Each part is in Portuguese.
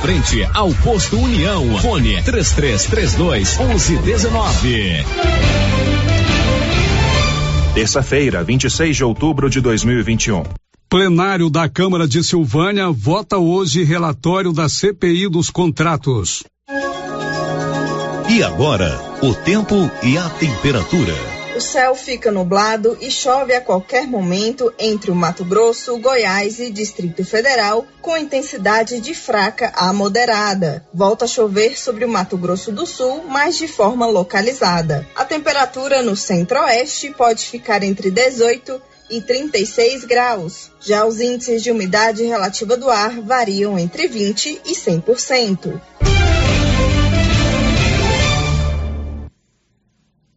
Frente ao posto União. Fone 3332 1119. Terça-feira, 26 de outubro de 2021. Plenário da Câmara de Silvânia vota hoje relatório da CPI dos contratos. E agora, o tempo e a temperatura. O céu fica nublado e chove a qualquer momento entre o Mato Grosso, Goiás e Distrito Federal, com intensidade de fraca a moderada. Volta a chover sobre o Mato Grosso do Sul, mas de forma localizada. A temperatura no centro-oeste pode ficar entre 18 e 36 graus. Já os índices de umidade relativa do ar variam entre 20 e 100%.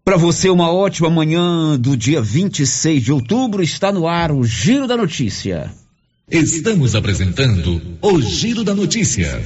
Para você, uma ótima manhã do dia 26 de outubro. Está no ar o Giro da Notícia. Estamos apresentando o Giro da Notícia.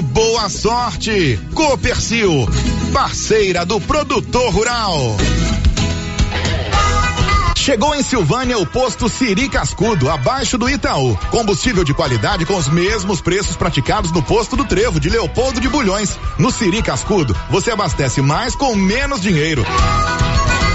boa sorte. Copercil, parceira do produtor rural. Chegou em Silvânia o posto Siri Cascudo, abaixo do Itaú. Combustível de qualidade com os mesmos preços praticados no posto do Trevo de Leopoldo de Bulhões. No Siri Cascudo, você abastece mais com menos dinheiro.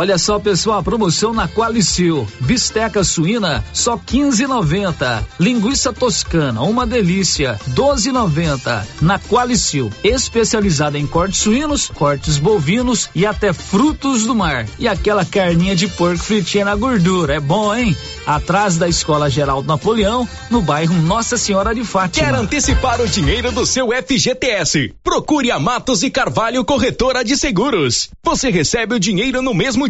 Olha só, pessoal, a promoção na Qualicil. Bisteca suína, só 15,90. Linguiça toscana, uma delícia, 12,90. Na Qualicil, especializada em cortes suínos, cortes bovinos e até frutos do mar. E aquela carninha de porco fritinha na gordura, é bom, hein? Atrás da Escola Geraldo Napoleão, no bairro Nossa Senhora de Fátima. Quer antecipar o dinheiro do seu FGTS? Procure a Matos e Carvalho Corretora de Seguros. Você recebe o dinheiro no mesmo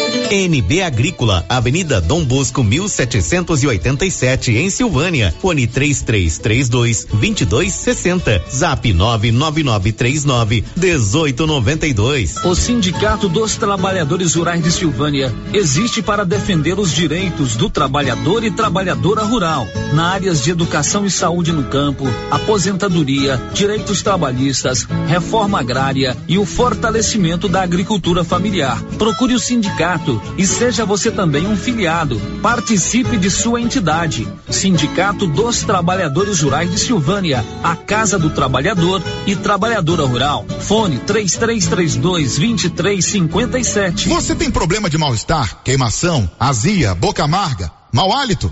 NB Agrícola, Avenida Dom Bosco 1787 em Silvânia. Fone 3332 2260. Zap 99939 1892. O Sindicato dos Trabalhadores Rurais de Silvânia existe para defender os direitos do trabalhador e trabalhadora rural na áreas de educação e saúde no campo, aposentadoria, direitos trabalhistas, reforma agrária e o fortalecimento da agricultura familiar. Procure o sindicato e seja você também um filiado. Participe de sua entidade. Sindicato dos Trabalhadores Rurais de Silvânia, a Casa do Trabalhador e Trabalhadora Rural. Fone 3332 2357. Você tem problema de mal-estar, queimação, azia, boca amarga? Mau hálito?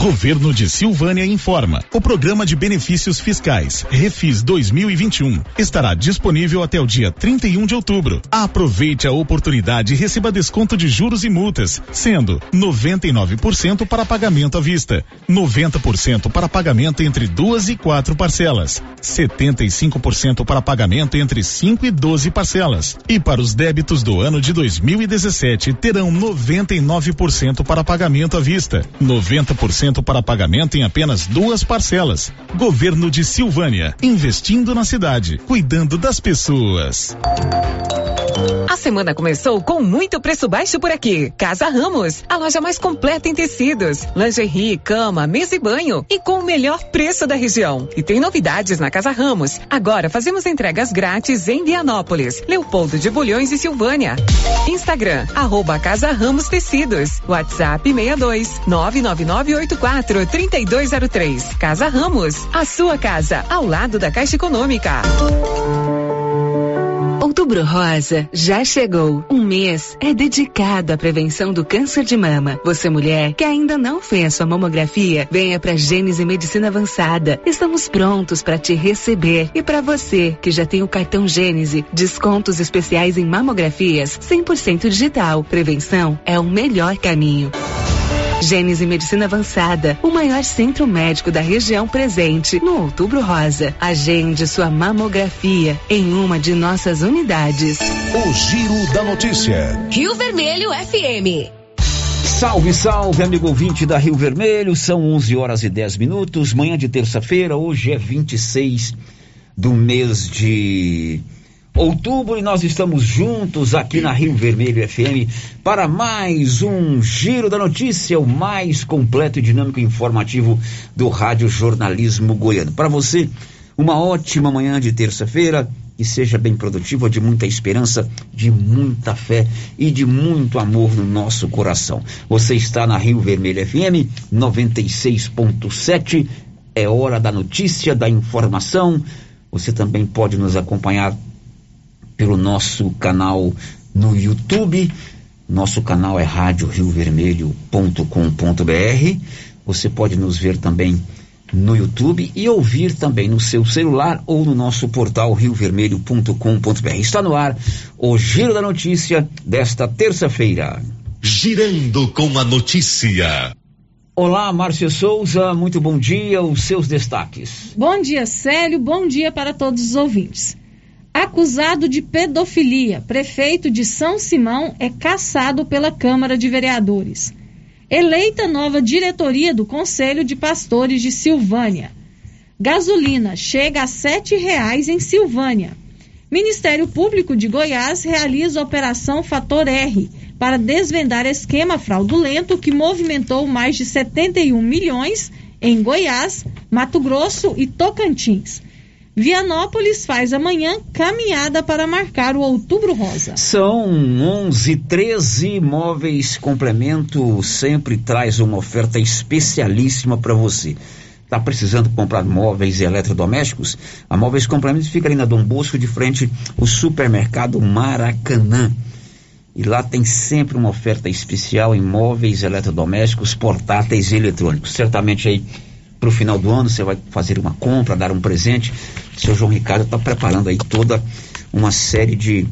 Governo de Silvânia informa. O programa de benefícios fiscais Refis 2021 estará disponível até o dia 31 de outubro. Aproveite a oportunidade e receba desconto de juros e multas, sendo 99% para pagamento à vista, 90% para pagamento entre duas e quatro parcelas, 75% para pagamento entre 5 e 12 parcelas. E para os débitos do ano de 2017 terão 99% para pagamento à vista, 90% para pagamento em apenas duas parcelas. Governo de Silvânia, investindo na cidade, cuidando das pessoas. A semana começou com muito preço baixo por aqui. Casa Ramos, a loja mais completa em tecidos, lingerie, cama, mesa e banho e com o melhor preço da região. E tem novidades na Casa Ramos. Agora fazemos entregas grátis em Vianópolis, Leopoldo de Bulhões e Silvânia. Instagram, arroba Casa Ramos Tecidos. WhatsApp 62 99984 3203. Casa Ramos, a sua casa, ao lado da Caixa Econômica. Outubro Rosa já chegou. Um mês é dedicado à prevenção do câncer de mama. Você mulher que ainda não fez sua mamografia, venha para Gênese Medicina Avançada. Estamos prontos para te receber. E para você que já tem o cartão Gênese, descontos especiais em mamografias 100% digital. Prevenção é o melhor caminho. Gênese Medicina Avançada, o maior centro médico da região presente no Outubro Rosa. Agende sua mamografia em uma de nossas unidades. O Giro da Notícia. Rio Vermelho FM. Salve, salve, amigo ouvinte da Rio Vermelho. São 11 horas e 10 minutos. Manhã de terça-feira, hoje é 26 do mês de outubro e nós estamos juntos aqui na Rio Vermelho FM para mais um Giro da Notícia, o mais completo e dinâmico e informativo do Rádio Jornalismo Goiano. Para você, uma ótima manhã de terça-feira, que seja bem produtiva, de muita esperança, de muita fé e de muito amor no nosso coração. Você está na Rio Vermelho FM 96.7, é hora da notícia, da informação. Você também pode nos acompanhar pelo nosso canal no YouTube. Nosso canal é radioriovermelho.com.br. Você pode nos ver também no YouTube e ouvir também no seu celular ou no nosso portal riovermelho.com.br. Está no ar o Giro da Notícia desta terça-feira. Girando com a notícia. Olá, Márcia Souza, muito bom dia. Os seus destaques. Bom dia, Célio. Bom dia para todos os ouvintes. Acusado de pedofilia, prefeito de São Simão é caçado pela Câmara de Vereadores. Eleita nova diretoria do Conselho de Pastores de Silvânia. Gasolina chega a R$ 7,00 em Silvânia. Ministério Público de Goiás realiza Operação Fator R para desvendar esquema fraudulento que movimentou mais de 71 milhões em Goiás, Mato Grosso e Tocantins. Vianópolis faz amanhã caminhada para marcar o Outubro Rosa. São 11 13 Móveis Complemento sempre traz uma oferta especialíssima para você. Está precisando comprar móveis e eletrodomésticos? A Móveis Complemento fica ali na Dom Bosco, de frente ao supermercado Maracanã. E lá tem sempre uma oferta especial em móveis, eletrodomésticos, portáteis e eletrônicos. Certamente aí para o final do ano você vai fazer uma compra, dar um presente. O seu João Ricardo está preparando aí toda uma série de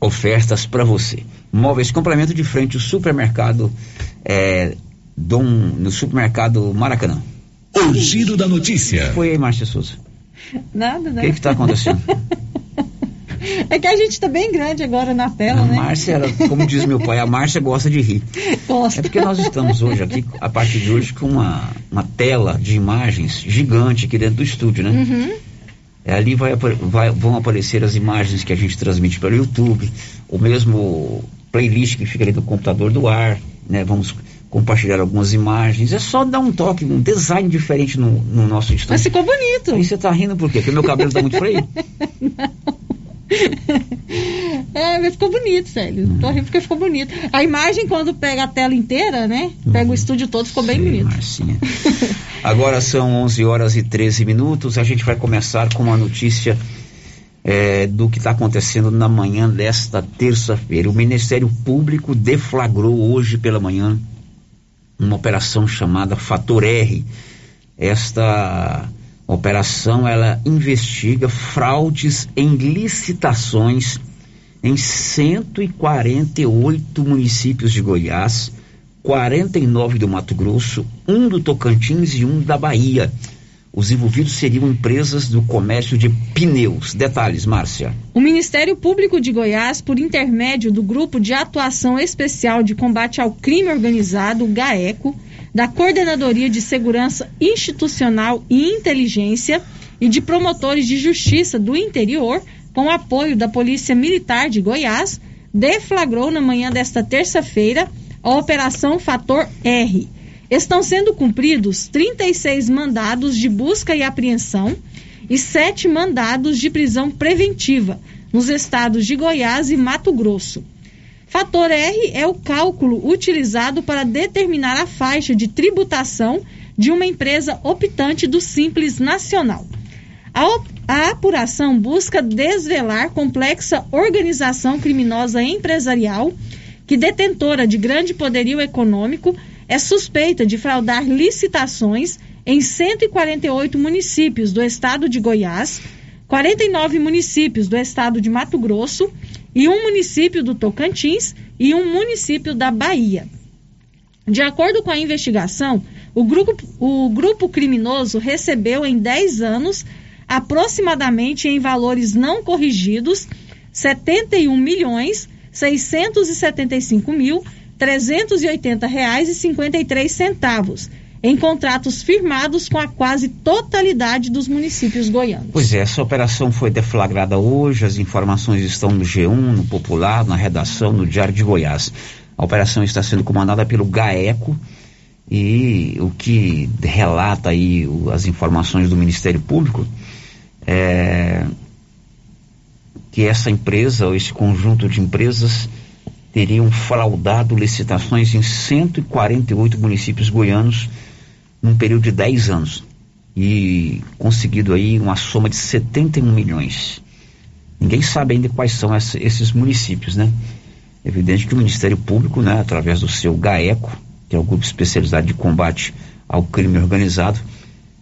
ofertas para você. Móveis complemento de frente ao supermercado é, Dom, no supermercado Maracanã. O giro da notícia. Foi aí, Márcia Souza. Nada, O né? que está acontecendo? É que a gente tá bem grande agora na tela, A né? Márcia, ela, como diz meu pai, a Márcia gosta de rir. Gosta. É porque nós estamos hoje aqui, a partir de hoje, com uma, uma tela de imagens gigante aqui dentro do estúdio, né? Uhum. É, ali vai, vai- vão aparecer as imagens que a gente transmite pelo YouTube, o mesmo playlist que fica ali no computador do ar, né? Vamos compartilhar algumas imagens. É só dar um toque, um design diferente no, no nosso estúdio. Mas ficou bonito. Aí você tá rindo por quê? Porque meu cabelo tá muito feio? É, mas ficou bonito, sério. Tô rindo porque ficou bonito. A imagem, quando pega a tela inteira, né? Pega o estúdio todo, ficou bem bonito. Marcinha. Agora são 11 horas e 13 minutos. A gente vai começar com uma notícia é, do que está acontecendo na manhã desta terça-feira. O Ministério Público deflagrou hoje pela manhã uma operação chamada Fator R. Esta operação ela investiga fraudes em licitações em 148 municípios de Goiás, 49 do Mato Grosso, um do Tocantins e um da Bahia. Os envolvidos seriam empresas do comércio de pneus. Detalhes, Márcia. O Ministério Público de Goiás, por intermédio do Grupo de Atuação Especial de Combate ao Crime Organizado, GAECO, da Coordenadoria de Segurança Institucional e Inteligência e de promotores de justiça do interior, com apoio da Polícia Militar de Goiás, deflagrou na manhã desta terça-feira a Operação Fator R. Estão sendo cumpridos 36 mandados de busca e apreensão e sete mandados de prisão preventiva nos estados de Goiás e Mato Grosso. Fator R é o cálculo utilizado para determinar a faixa de tributação de uma empresa optante do Simples Nacional. A, a apuração busca desvelar complexa organização criminosa empresarial que, detentora de grande poderio econômico, é suspeita de fraudar licitações em 148 municípios do estado de Goiás, 49 municípios do estado de Mato Grosso e um município do Tocantins e um município da Bahia. De acordo com a investigação, o grupo, o grupo criminoso recebeu em 10 anos, aproximadamente em valores não corrigidos, 71 milhões 675 mil 380 reais e 53 centavos em contratos firmados com a quase totalidade dos municípios goianos. Pois é, essa operação foi deflagrada hoje, as informações estão no G1, no Popular, na redação, no Diário de Goiás. A operação está sendo comandada pelo GAECO e o que relata aí as informações do Ministério Público é que essa empresa, ou esse conjunto de empresas, teriam fraudado licitações em 148 municípios goianos num período de 10 anos e conseguido aí uma soma de 71 milhões. Ninguém sabe ainda quais são essa, esses municípios, né? É evidente que o Ministério Público, né, através do seu GAECO, que é o Grupo Especializado de Combate ao Crime Organizado,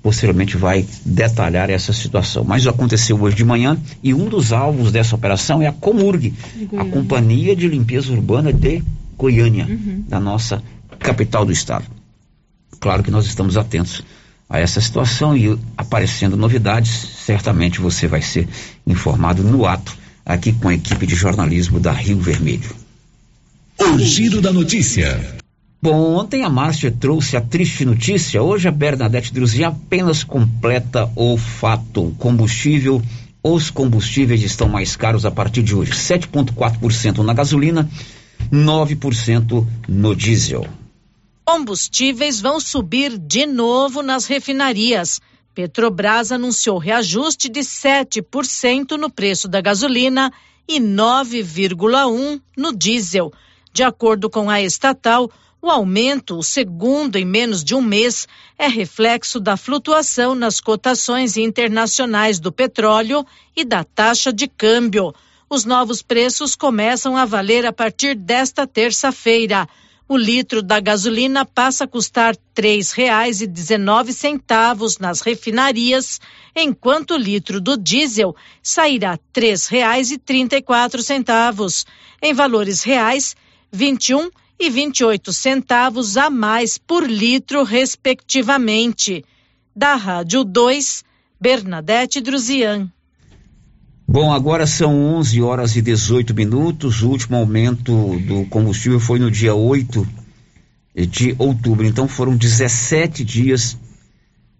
posteriormente vai detalhar essa situação. Mas aconteceu hoje de manhã e um dos alvos dessa operação é a Comurg, a Companhia de Limpeza Urbana de Goiânia, uhum. da nossa capital do estado. Claro que nós estamos atentos a essa situação e aparecendo novidades, certamente você vai ser informado no ato aqui com a equipe de jornalismo da Rio Vermelho. O giro da notícia. Bom, ontem a Márcia trouxe a triste notícia. Hoje a Bernadette Druzin apenas completa o fato. Combustível, os combustíveis estão mais caros a partir de hoje. 7,4% na gasolina, 9% no diesel. Combustíveis vão subir de novo nas refinarias. Petrobras anunciou reajuste de 7% no preço da gasolina e 9,1% no diesel. De acordo com a estatal, o aumento, o segundo em menos de um mês, é reflexo da flutuação nas cotações internacionais do petróleo e da taxa de câmbio. Os novos preços começam a valer a partir desta terça-feira o litro da gasolina passa a custar R$ 3,19 nas refinarias, enquanto o litro do diesel sairá R$ 3,34. Em valores reais, 21 e 28 centavos a mais por litro, respectivamente. Da Rádio 2, Bernadette Druzian. Bom, agora são 11 horas e 18 minutos. O último aumento do combustível foi no dia 8 de outubro. Então foram 17 dias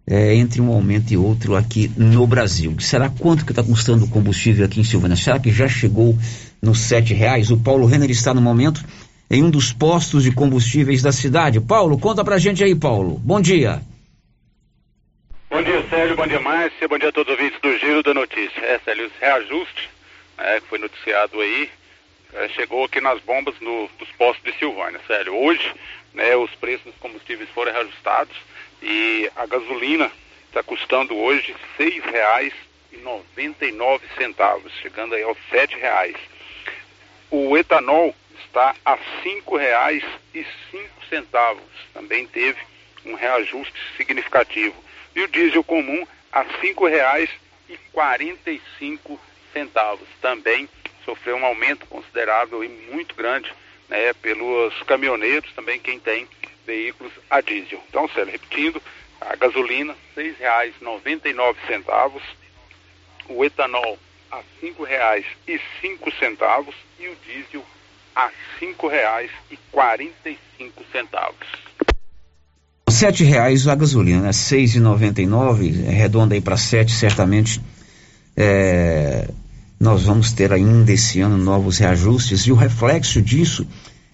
é, entre um aumento e outro aqui no Brasil. Será quanto que está custando o combustível aqui em Silvânia? Será que já chegou nos sete reais? O Paulo Renner está no momento em um dos postos de combustíveis da cidade. Paulo, conta pra gente aí, Paulo. Bom dia. Bom dia, Célio. Bom dia, Márcia. Bom dia a todos os ouvintes do Giro da Notícia. É, Célio, esse reajuste né, que foi noticiado aí é, chegou aqui nas bombas no, nos postos de Silvânia, Célio. Hoje, né, os preços dos combustíveis foram reajustados e a gasolina está custando hoje R$ 6,99, chegando aí aos R$ reais. O etanol está a R$ 5,05, também teve um reajuste significativo e o diesel comum a R$ 5,45, também sofreu um aumento considerável e muito grande né, pelos caminhoneiros, também quem tem veículos a diesel. Então, sério repetindo, a gasolina R$ 6,99, o etanol a R$ 5,05 e o diesel a R$ 5,45 sete reais a gasolina, né? Seis e noventa e nove, arredonda aí para sete, certamente é, nós vamos ter ainda esse ano novos reajustes e o reflexo disso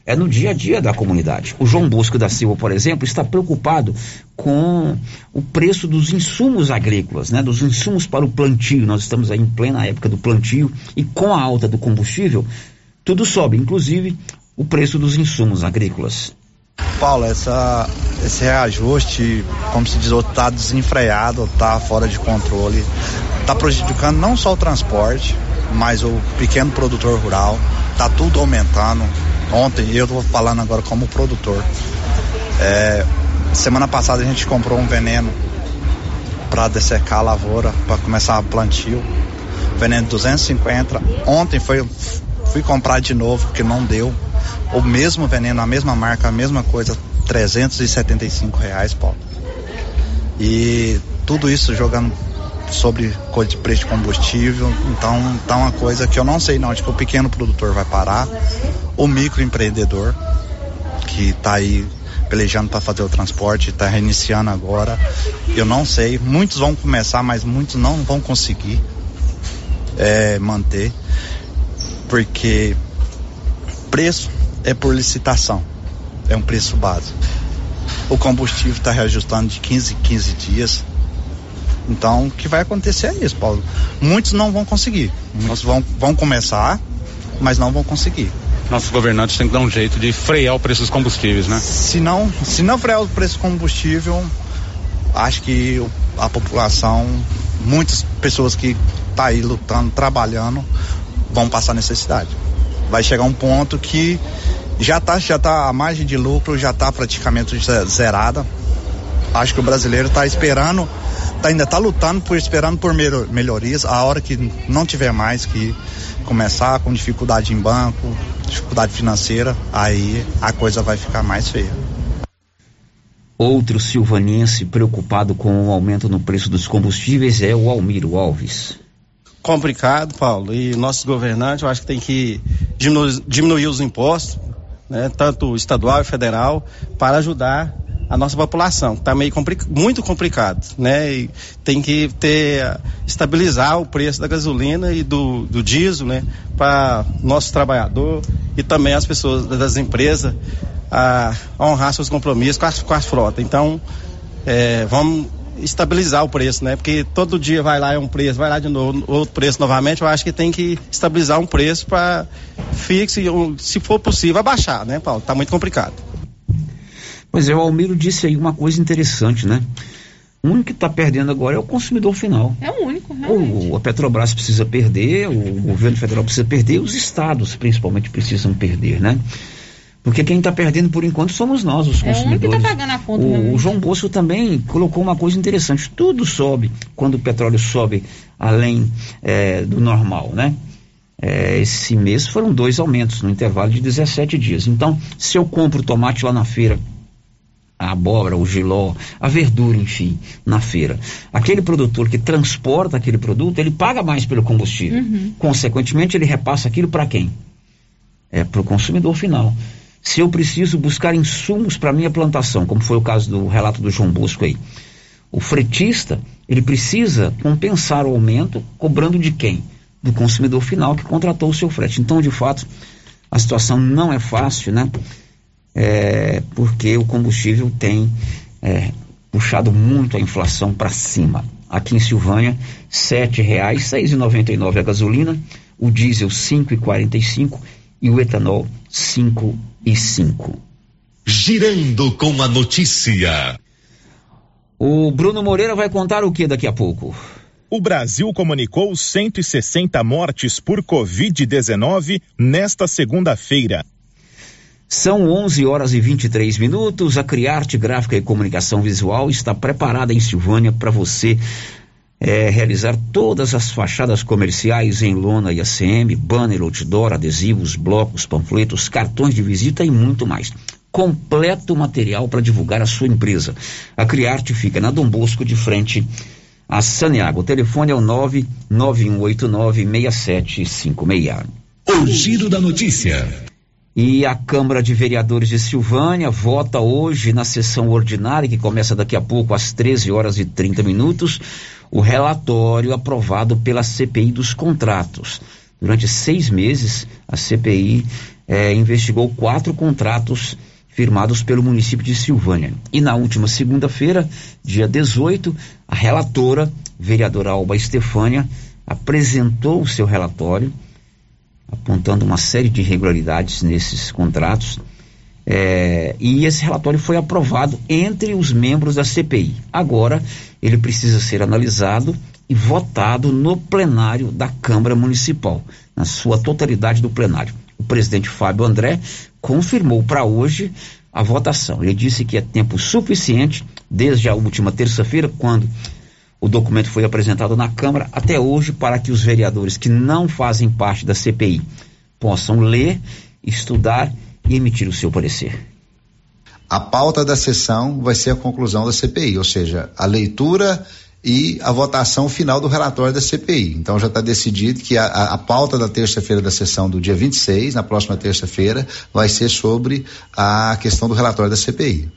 é no dia a dia da comunidade. O João Bosco da Silva, por exemplo, está preocupado com o preço dos insumos agrícolas, né, dos insumos para o plantio. Nós estamos aí em plena época do plantio e com a alta do combustível, tudo sobe, inclusive o preço dos insumos agrícolas. Paulo, essa, esse reajuste, como se diz, está desenfreado, está fora de controle, está prejudicando não só o transporte, mas o pequeno produtor rural, está tudo aumentando. Ontem, eu estou falando agora como produtor. É, semana passada a gente comprou um veneno para dessecar a lavoura, para começar a plantio. Veneno de 250. Ontem foi, fui comprar de novo, porque não deu. O mesmo veneno, a mesma marca, a mesma coisa, 375 reais, Paulo. E tudo isso jogando sobre coisa de preço de combustível. Então, tá uma coisa que eu não sei não, acho que o pequeno produtor vai parar, o microempreendedor que está aí pelejando para fazer o transporte, está reiniciando agora. Eu não sei, muitos vão começar, mas muitos não vão conseguir é, manter, porque preço é por licitação, é um preço básico. O combustível está reajustando de 15 em 15 dias. Então, o que vai acontecer é isso, Paulo. Muitos não vão conseguir. Muitos vão, vão começar, mas não vão conseguir. Nossos governantes têm que dar um jeito de frear o preço dos combustíveis, né? Se não, se não frear o preço do combustível, acho que a população, muitas pessoas que estão tá aí lutando, trabalhando, vão passar necessidade. Vai chegar um ponto que já está já tá, a margem de lucro já está praticamente zerada. Acho que o brasileiro está esperando tá, ainda está lutando por esperando por melhorias. A hora que não tiver mais que começar com dificuldade em banco, dificuldade financeira, aí a coisa vai ficar mais feia. Outro silvanense preocupado com o aumento no preço dos combustíveis é o Almiro Alves. Complicado, Paulo, e nossos governantes eu acho que tem que diminuir, diminuir os impostos, né, tanto estadual e federal, para ajudar a nossa população, está meio muito complicado, né? E tem que ter estabilizar o preço da gasolina e do, do diesel, né? Para nosso trabalhador e também as pessoas das empresas a, a honrar seus compromissos com a, com a frota. Então, é, vamos estabilizar o preço, né? Porque todo dia vai lá é um preço, vai lá de novo outro preço novamente. Eu acho que tem que estabilizar um preço para fixo e, se for possível, abaixar, né, Paulo? Tá muito complicado. Pois é, o Almiro disse aí uma coisa interessante, né? O único que está perdendo agora é o consumidor final. É o único, realmente. O, a Petrobras precisa perder, o governo federal precisa perder, os estados principalmente precisam perder, né? Porque quem está perdendo por enquanto somos nós, os consumidores. É o único que está pagando a conta. O, o, João Bosco também colocou uma coisa interessante. Tudo sobe quando o petróleo sobe além é, do normal, né? É, esse mês foram dois aumentos no intervalo de 17 dias. Então, se eu compro tomate lá na feira a abóbora, o giló, a verdura, enfim, na feira. Aquele produtor que transporta aquele produto, ele paga mais pelo combustível. Uhum. Consequentemente, ele repassa aquilo para quem? É para o consumidor final. Se eu preciso buscar insumos para minha plantação, como foi o caso do relato do João Bosco aí, o fretista, ele precisa compensar o aumento cobrando de quem? Do consumidor final que contratou o seu frete. Então, de fato, a situação não é fácil, né? é, porque o combustível tem é, puxado muito a inflação para cima. Aqui em Silvânia, R$ 7,00, seis e noventa a gasolina, o diesel cinco e quarenta e o etanol cinco e cinco. Girando com a notícia. O Bruno Moreira vai contar o que daqui a pouco? O Brasil comunicou 160 mortes por Covid-19 nesta segunda-feira. São 11 horas e 23 minutos. A Criarte Gráfica e Comunicação Visual está preparada em Silvânia para você é, realizar todas as fachadas comerciais em lona e ACM, banner, outdoor, adesivos, blocos, panfletos, cartões de visita e muito mais. Completo material para divulgar a sua empresa. A Criarte fica na Dom Bosco, de frente a Saniago. O telefone é o 99189 6756. O giro da notícia. E a Câmara de Vereadores de Silvânia vota hoje na sessão ordinária, que começa daqui a pouco às 13 horas e 30 minutos, o relatório aprovado pela CPI dos contratos. Durante seis meses, a CPI eh, investigou quatro contratos firmados pelo município de Silvânia. E na última segunda-feira, dia 18, a relatora, vereadora Alba Estefânia, apresentou o seu relatório, apontando uma série de irregularidades nesses contratos. É, e esse relatório foi aprovado entre os membros da CPI. Agora, ele precisa ser analisado e votado no plenário da Câmara Municipal, na sua totalidade do plenário. O presidente Fábio André confirmou para hoje a votação. Ele disse que é tempo suficiente, desde a última terça-feira, quando o documento foi apresentado na Câmara, até hoje, para que os vereadores que não fazem parte da CPI possam ler, estudar e emitir o seu parecer. A pauta da sessão vai ser a conclusão da CPI, ou seja, a leitura e a votação final do relatório da CPI. Então já está decidido que a, a, a pauta da terça-feira da sessão do dia 26, na próxima terça-feira, vai ser sobre a questão do relatório da CPI.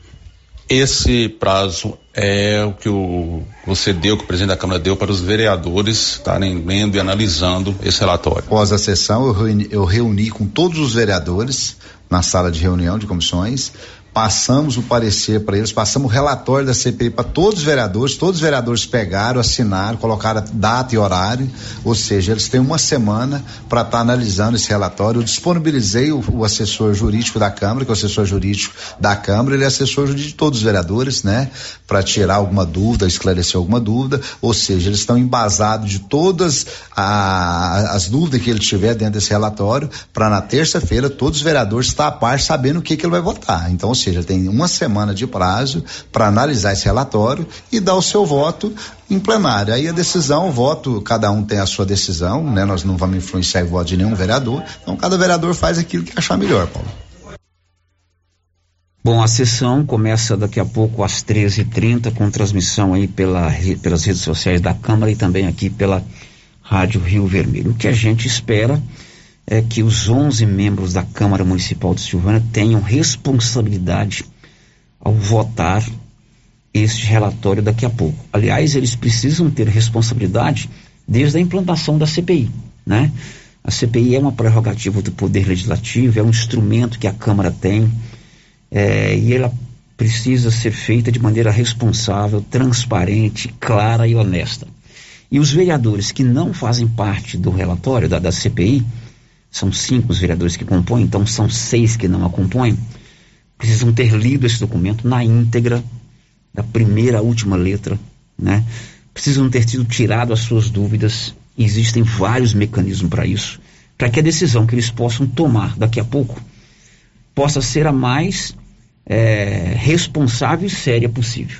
Esse prazo é o que o, você deu, que o presidente da Câmara deu para os vereadores estarem lendo e analisando esse relatório. Após a sessão, eu reuni, eu reuni com todos os vereadores na sala de reunião de comissões passamos o parecer para eles, passamos o relatório da CPI para todos os vereadores, todos os vereadores pegaram, assinaram, colocaram data e horário, ou seja, eles têm uma semana para estar tá analisando esse relatório. Eu disponibilizei o, o, assessor jurídico da Câmara, que é o assessor jurídico da Câmara, ele é assessor jurídico de todos os vereadores, né? Para tirar alguma dúvida, esclarecer alguma dúvida, ou seja, eles estão embasados de todas a, as dúvidas que ele tiver dentro desse relatório, para na terça-feira todos os vereadores estar a par sabendo o que, que ele vai votar. Então, seja, tem uma semana de prazo para analisar esse relatório e dar o seu voto em plenário. Aí a decisão, o voto, cada um tem a sua decisão, né? Nós não vamos influenciar o voto de nenhum vereador. Então cada vereador faz aquilo que achar melhor, Paulo. Bom, a sessão começa daqui a pouco às 13h30, com transmissão aí pela, pelas redes sociais da Câmara e também aqui pela Rádio Rio Vermelho. O que a gente espera é que os 11 membros da Câmara Municipal de Silvânia tenham responsabilidade ao votar este relatório daqui a pouco. Aliás, eles precisam ter responsabilidade desde a implantação da CPI, né? A CPI é uma prerrogativa do Poder Legislativo, é um instrumento que a Câmara tem é, e ela precisa ser feita de maneira responsável, transparente, clara e honesta. E os vereadores que não fazem parte do relatório da, da CPI, são cinco os vereadores que compõem, então são seis que não a compõem, precisam ter lido esse documento na íntegra, da primeira à última letra, né? Precisam ter tido tirado as suas dúvidas. Existem vários mecanismos para isso, para que a decisão que eles possam tomar daqui a pouco possa ser a mais é, responsável e séria possível.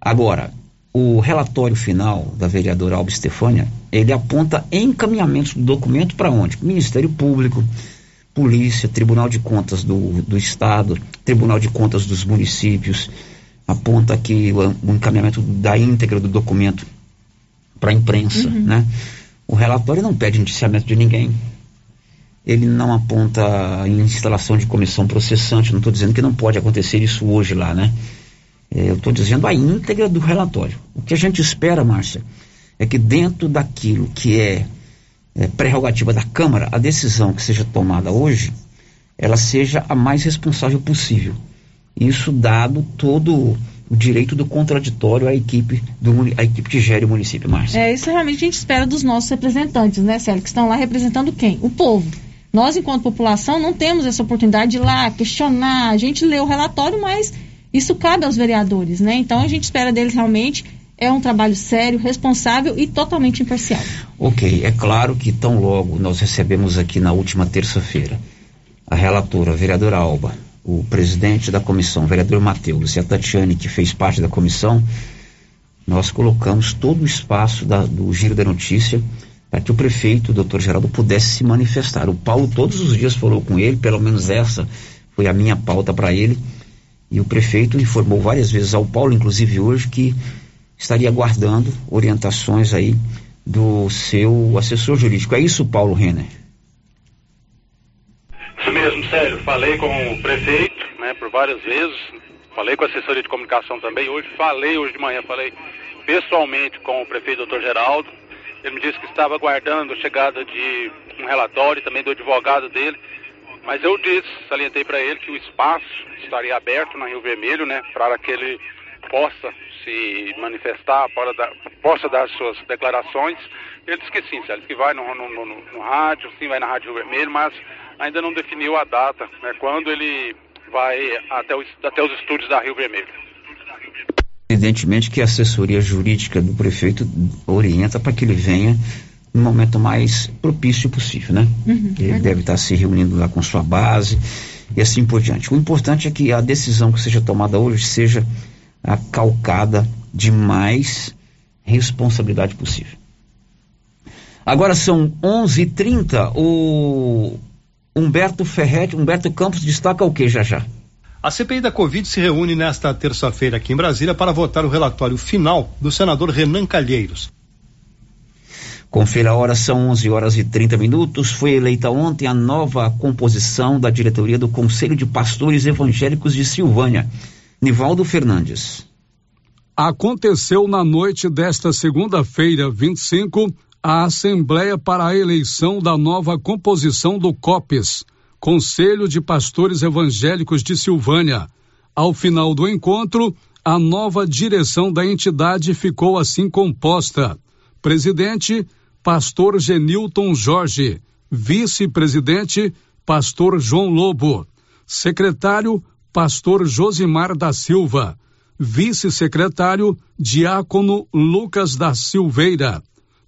Agora, o relatório final da vereadora Alba Estefânia, ele aponta encaminhamentos do documento para onde? Ministério Público, Polícia, Tribunal de Contas do, do Estado, Tribunal de Contas dos municípios, aponta aqui o, o encaminhamento da íntegra do documento para a imprensa, uhum. né? O relatório não pede indiciamento de ninguém. Ele não aponta instalação de comissão processante. Não estou dizendo que não pode acontecer isso hoje lá, né? É, eu estou dizendo a íntegra do relatório. O que a gente espera, Márcia, é que dentro daquilo que é, é prerrogativa da Câmara, a decisão que seja tomada hoje, ela seja a mais responsável possível. Isso dado todo o direito do contraditório à equipe, do, à equipe que gere o município, Márcia. É, isso realmente a gente espera dos nossos representantes, né, Célio, que estão lá representando quem? O povo. Nós, enquanto população, não temos essa oportunidade de ir lá questionar. A gente lê o relatório, mas isso cabe aos vereadores, né? Então a gente espera deles realmente é um trabalho sério, responsável e totalmente imparcial. Ok, é claro que tão logo nós recebemos aqui na última terça-feira a relatora, a vereadora Alba, o presidente da comissão, o vereador Matheus e a Tatiane, que fez parte da comissão, nós colocamos todo o espaço da, do giro da notícia para que o prefeito, o doutor Geraldo, pudesse se manifestar. O Paulo todos os dias falou com ele, pelo menos essa foi a minha pauta para ele e o prefeito informou várias vezes ao Paulo, inclusive hoje, que estaria aguardando orientações aí do seu assessor jurídico. É isso, Paulo Renner? Isso mesmo, Sérgio. Falei com o prefeito, né, por várias vezes. Falei com a assessoria de comunicação também. Hoje falei, hoje de manhã, falei pessoalmente com o prefeito doutor Geraldo. Ele me disse que estava aguardando a chegada de um relatório também do advogado dele. Mas eu disse, salientei para ele que o espaço estaria aberto na Rio Vermelho, né, para que ele possa se manifestar, para dar, possa dar suas declarações. Ele disse que sim, Célio, que vai no, no, no, no, rádio, sim, vai na Rádio Rio Vermelho, mas ainda não definiu a data, né, quando ele vai até, até os estúdios da Rio Vermelho. Evidentemente que a assessoria jurídica do prefeito orienta para que ele venha no momento mais propício possível, né? Uhum, ele é. deve estar se reunindo lá com sua base e assim por diante. O importante é que a decisão que seja tomada hoje seja a calcada de mais responsabilidade possível. Agora são 11:30. O Humberto Ferretti, Humberto Campos destaca o que já já? A CPI da Covid se reúne nesta terça-feira aqui em Brasília para votar o relatório final do senador Renan Calheiros. Confira a hora, são 11 horas e 30 minutos. Foi eleita ontem a nova composição da diretoria do Conselho de Pastores Evangélicos de Silvânia. Nivaldo Fernandes. Aconteceu na noite desta segunda-feira, 25, a Assembleia para a eleição da nova composição do COPES, Conselho de Pastores Evangélicos de Silvânia. Ao final do encontro, a nova direção da entidade ficou assim composta: presidente, pastor Genilton Jorge, vice-presidente, pastor João Lobo, secretário, pastor Josimar da Silva, vice-secretário, diácono Lucas da Silveira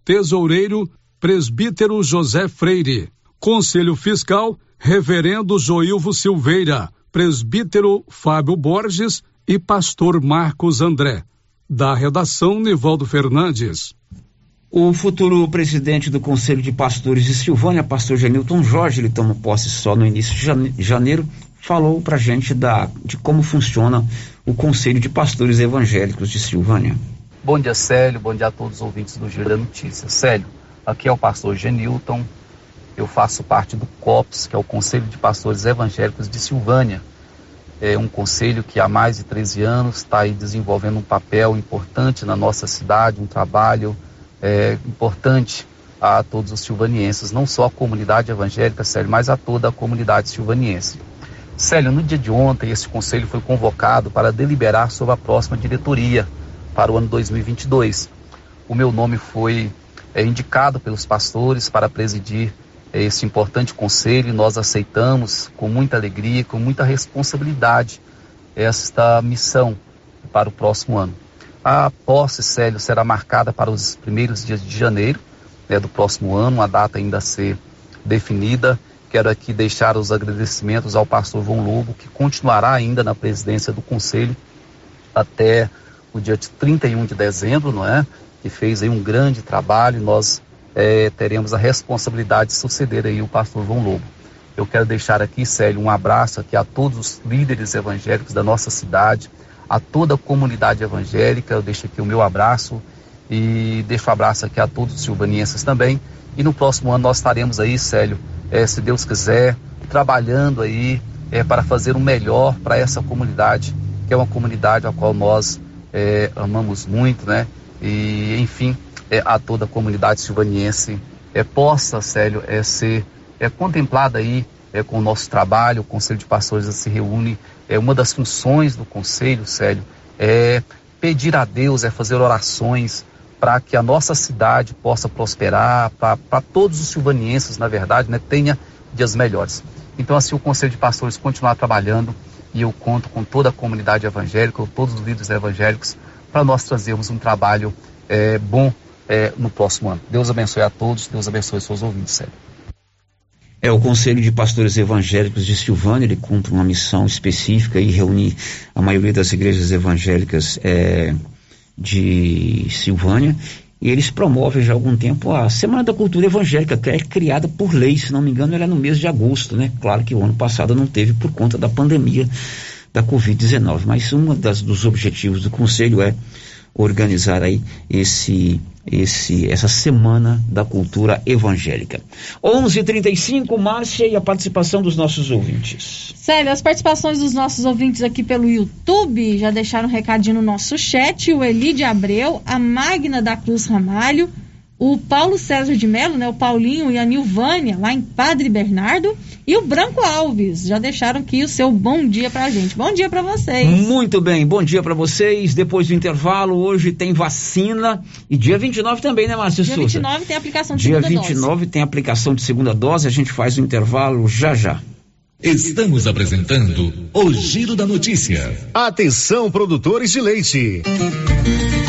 tesoureiro, presbítero José Freire. Conselho Fiscal, reverendo Joilvo Silveira, presbítero Fábio Borges e pastor Marcos André. Da redação, Nivaldo Fernandes. O futuro presidente do Conselho de Pastores de Silvânia, pastor Genilton Jorge, ele toma posse só no início de janeiro, falou pra gente da, de como funciona o Conselho de Pastores Evangélicos de Silvânia. Bom dia, Célio. Bom dia a todos os ouvintes do Giro da Notícia. Célio, aqui é o pastor Genilton. Eu faço parte do COPS, que é o Conselho de Pastores Evangélicos de Silvânia. É um conselho que há mais de 13 anos está aí desenvolvendo um papel importante na nossa cidade, um trabalho é, importante a todos os silvanienses, não só a comunidade evangélica, Célio, mas a toda a comunidade silvaniense. Célio, no dia de ontem, esse conselho foi convocado para deliberar sobre a próxima diretoria para o ano 2022. O meu nome foi é, indicado pelos pastores para presidir é, esse importante conselho e nós aceitamos com muita alegria, com muita responsabilidade esta missão para o próximo ano. A posse, Célio, será marcada para os primeiros dias de janeiro né, do próximo ano, a data ainda a ser definida. Quero aqui deixar os agradecimentos ao pastor João Lobo, que continuará ainda na presidência do conselho até o dia 31 de dezembro, não é? Que fez aí um grande trabalho. Nós é, teremos a responsabilidade de suceder aí o pastor João Lobo. Eu quero deixar aqui, Célio, um abraço aqui a todos os líderes evangélicos da nossa cidade, a toda a comunidade evangélica. Eu deixo aqui o meu abraço e deixo um abraço aqui a todos os silvanienses também. E no próximo ano nós estaremos aí, Célio, é, se Deus quiser, trabalhando aí é, para fazer o melhor para essa comunidade, que é uma comunidade a qual nós é, amamos muito, né? E, enfim, a toda a comunidade silvaniense possa, Célio, ser contemplada aí com o nosso trabalho. O Conselho de Pastores se reúne. É, uma das funções do Conselho, Célio, é pedir a Deus, é fazer orações para que a nossa cidade possa prosperar, para todos os silvanienses, na verdade, né, tenha dias melhores. Então, assim, o Conselho de Pastores continuar trabalhando e eu conto com toda a comunidade evangélica, todos os líderes evangélicos, para nós trazermos um trabalho é, bom é, no próximo ano. Deus abençoe a todos, Deus abençoe seus ouvintes, sério. É, o Conselho de Pastores Evangélicos de Silvânia, ele cumpre uma missão específica e reúne a maioria das igrejas evangélicas é, de Silvânia. E eles promovem já há algum tempo a Semana da Cultura Evangélica, que é criada por lei, se não me engano, ela é no mês de agosto, né? Claro que o ano passado não teve por conta da pandemia da Covid-19, mas um dos objetivos do Conselho é organizar aí esse esse essa semana da cultura evangélica. 11:35 Márcia e a participação dos nossos ouvintes. Sério, as participações dos nossos ouvintes aqui pelo YouTube já deixaram um recadinho no nosso chat, o Eli de Abreu, a Magna da Cruz Ramalho, o Paulo César de Mello, né, o Paulinho e a Nilvânia, lá em Padre Bernardo, e o Branco Alves. Já deixaram aqui o seu bom dia pra gente. Bom dia para vocês. Muito bem, bom dia para vocês. Depois do intervalo, hoje tem vacina e dia 29 também, né, Márcio Dia Souza? 29 tem aplicação de Dia segunda 29 dose. tem aplicação de segunda dose, a gente faz o intervalo já já. Estamos apresentando o Giro da Notícia. Atenção, produtores de leite.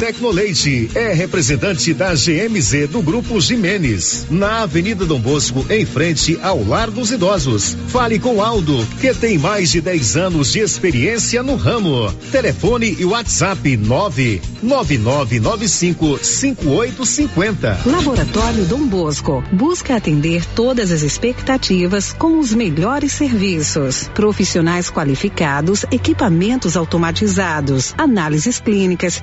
Tecnoleite é representante da GMZ do Grupo Jimenez, na Avenida Dom Bosco, em frente ao Lar dos Idosos. Fale com Aldo, que tem mais de 10 anos de experiência no ramo. Telefone e WhatsApp 999955850. Laboratório Dom Bosco busca atender todas as expectativas com os melhores serviços. Profissionais qualificados, equipamentos automatizados, análises clínicas,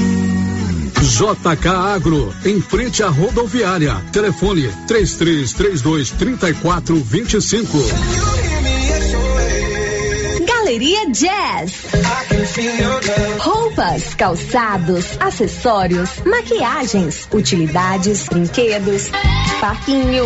JK Agro, em frente à rodoviária. Telefone 3332 3425. Galeria Jazz. Roupas, calçados, acessórios, maquiagens, utilidades, brinquedos, parquinho.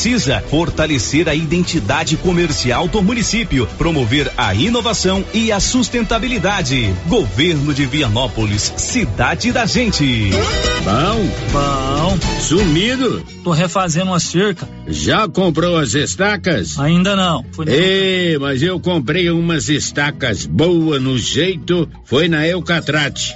precisa fortalecer a identidade comercial do município, promover a inovação e a sustentabilidade. Governo de Vianópolis, cidade da gente. Bom, bom. Sumido? Tô refazendo uma cerca. Já comprou as estacas? Ainda não. Ei, mas eu comprei umas estacas boas no jeito, foi na Eucatrate.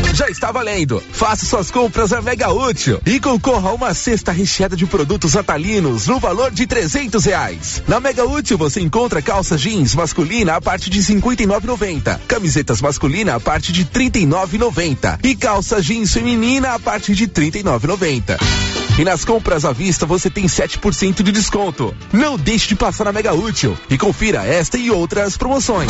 Já está valendo. Faça suas compras na Mega Útil e concorra a uma cesta recheada de produtos atalinos no valor de trezentos reais. Na Mega Útil você encontra calça jeans masculina a partir de cinquenta e camisetas masculina a partir de trinta e e calça jeans feminina a partir de trinta e. E nas compras à vista você tem 7% de desconto. Não deixe de passar na Mega Útil e confira esta e outras promoções.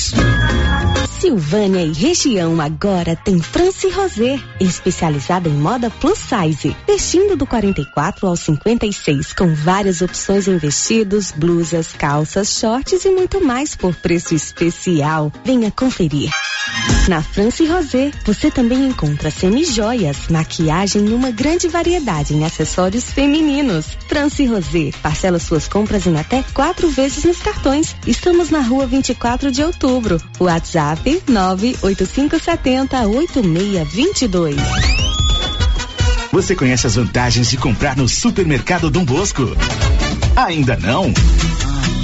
Alex. Silvânia e região agora tem France Rosé, especializada em moda plus size, vestindo do 44 ao 56, com várias opções em vestidos, blusas, calças, shorts e muito mais por preço especial. Venha conferir. Na France Rosé, você também encontra semi-joias, maquiagem e uma grande variedade em acessórios femininos. France Rosé, parcela suas compras em até quatro vezes nos cartões. Estamos na rua 24 de outubro. WhatsApp 98570 8622. Você conhece as vantagens de comprar no Supermercado Dom Bosco? Ainda não?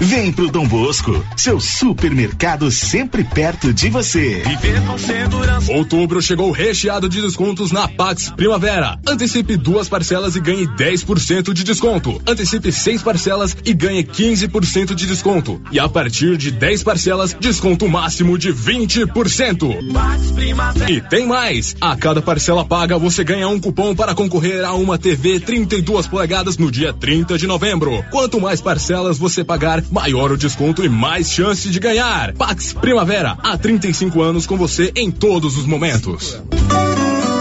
Vem pro Dom Bosco, seu supermercado sempre perto de você. Viver com segurança. Outubro chegou recheado de descontos na Pax Primavera. Antecipe duas parcelas e ganhe 10% de desconto. Antecipe seis parcelas e ganhe 15% de desconto. E a partir de 10 parcelas, desconto máximo de 20%. E tem mais! A cada parcela paga, você ganha um cupom para concorrer a uma TV 32 polegadas no dia 30 de novembro. Quanto mais parcelas você pagar, maior o desconto e mais chance de ganhar. Pax Primavera, há 35 anos com você em todos os momentos.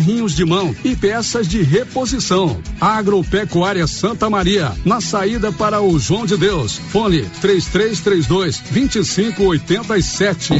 carrinhos de mão e peças de reposição. Agropecuária Santa Maria, na saída para o João de Deus. Fone 3332 2587.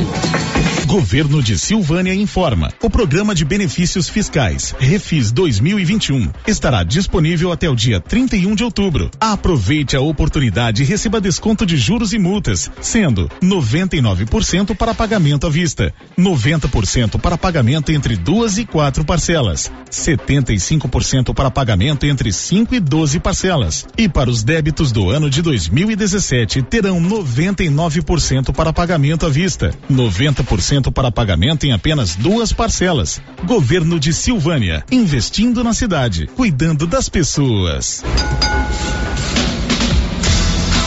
Governo de Silvânia informa. O programa de benefícios fiscais Refis 2021 estará disponível até o dia 31 de outubro. Aproveite a oportunidade e receba desconto de juros e multas, sendo 99% para pagamento à vista, 90% para pagamento entre duas e quatro parcelas, 75% para pagamento entre 5 e 12 parcelas. E para os débitos do ano de 2017 terão 99% para pagamento à vista, 90% para pagamento em apenas duas parcelas. Governo de Silvânia, investindo na cidade, cuidando das pessoas.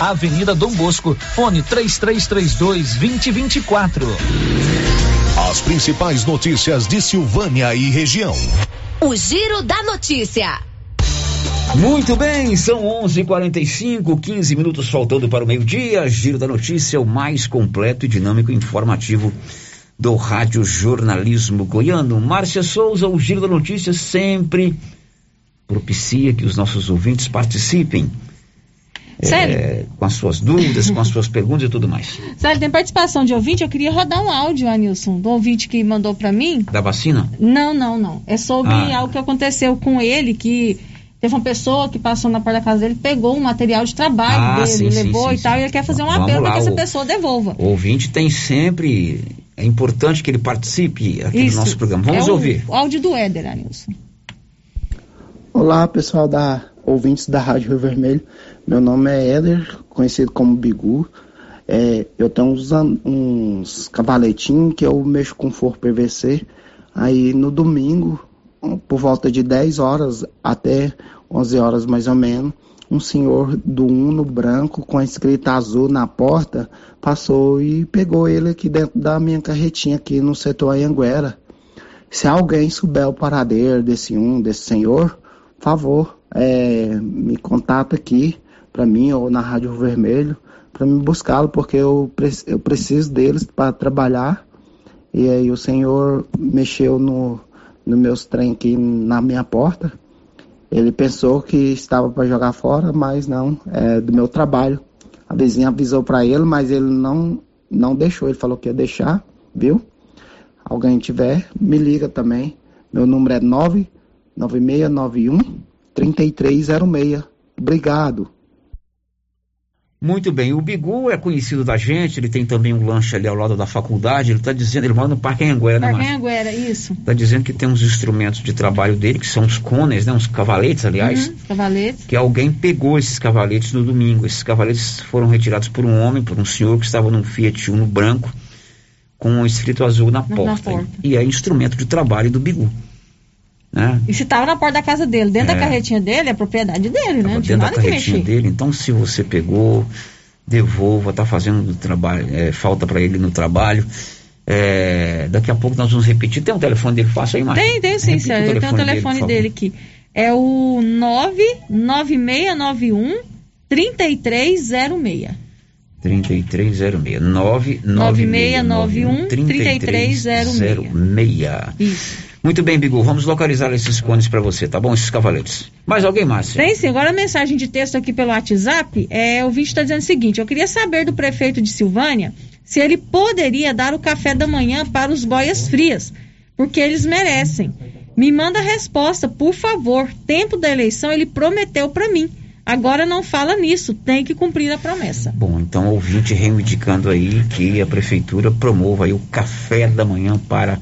Avenida Dom Bosco, fone 3332 2024. As principais notícias de Silvânia e região. O Giro da Notícia. Muito bem, são 11:45, 15 minutos faltando para o meio-dia. Giro da Notícia, o mais completo e dinâmico informativo do Rádio Jornalismo Goiano. Márcia Souza, o Giro da Notícia sempre propicia que os nossos ouvintes participem. Sério? É, com as suas dúvidas, com as suas perguntas e tudo mais. Sério, tem participação de ouvinte? Eu queria rodar um áudio, Anilson, do ouvinte que mandou para mim. Da vacina? Não, não, não. É sobre Ah. algo que aconteceu com ele, que teve uma pessoa que passou na porta da casa dele, pegou um material de trabalho Ah, dele, sim, levou sim, e tal, sim. e ele quer fazer um Vamos apelo para que essa pessoa devolva. O ouvinte tem sempre. É importante que ele participe aqui Isso. do nosso programa. Vamos é o- ouvir. O áudio do Éder, Anilson. Olá, pessoal da ouvintes da Rádio Rio Vermelho. Meu nome é Éder, conhecido como Bigu. É, eu tenho uns, uns cavaletinhos que eu mexo com forro PVC. Aí no domingo, por volta de 10 horas até 11 horas mais ou menos, um senhor do Uno branco com a escrita azul na porta passou e pegou ele aqui dentro da minha carretinha aqui no setor Anhanguera. Se alguém souber o paradeiro desse um, desse senhor, favor, é, me contata aqui para mim ou na Rádio Vermelho para me buscá-lo, porque eu, eu preciso deles para trabalhar. E aí o senhor mexeu no, no meus trem aqui na minha porta. Ele pensou que estava para jogar fora, mas não, é do meu trabalho. A vizinha avisou para ele, mas ele não, não deixou. Ele falou que ia deixar, viu? Alguém tiver, me liga também. Meu número é 99691 3306. Obrigado. Muito bem, o Bigu é conhecido da gente, ele tem também um lanche ali ao lado da faculdade, ele está dizendo, ele mora no Parque Anhanguera, né, Márcia? Parganguera, isso. Está dizendo que tem uns instrumentos de trabalho dele, que são os cones, né, uns cavaletes, aliás, Uhum, cavaletes. que alguém pegou esses cavaletes no domingo. Esses cavaletes foram retirados por um homem, por um senhor que estava num Fiat Uno branco, com um escrito azul na, Na- porta. na porta. E é instrumento de trabalho do Bigu. Né? E se tava na porta da casa dele, dentro É. da carretinha dele, é propriedade dele, né? Não tinha dentro da carretinha dele. Então, se você pegou, devolva, tá fazendo trabalho, é, falta para ele no trabalho. É, daqui a pouco nós vamos repetir. Tem um telefone dele fácil aí, Márcia? Tem, tem sim, Repita Sérgio. Eu tenho o telefone por dele, aqui. É o 99691 3306. 3306. 99691 3306. Isso. Muito bem, Bigu, vamos localizar esses cones para você, tá bom? Esses cavaletes. Mais alguém, Márcia? Tem sim. Agora a mensagem de texto aqui pelo WhatsApp, é, o vídeo está dizendo o seguinte: eu queria saber do prefeito de Silvânia se ele poderia dar o café da manhã para os boias frias, porque eles merecem. Me manda a resposta, por favor. Tempo da eleição ele prometeu para mim. Agora não fala nisso, tem que cumprir a promessa. Bom, então ouvinte reivindicando aí que a prefeitura promova aí o café da manhã para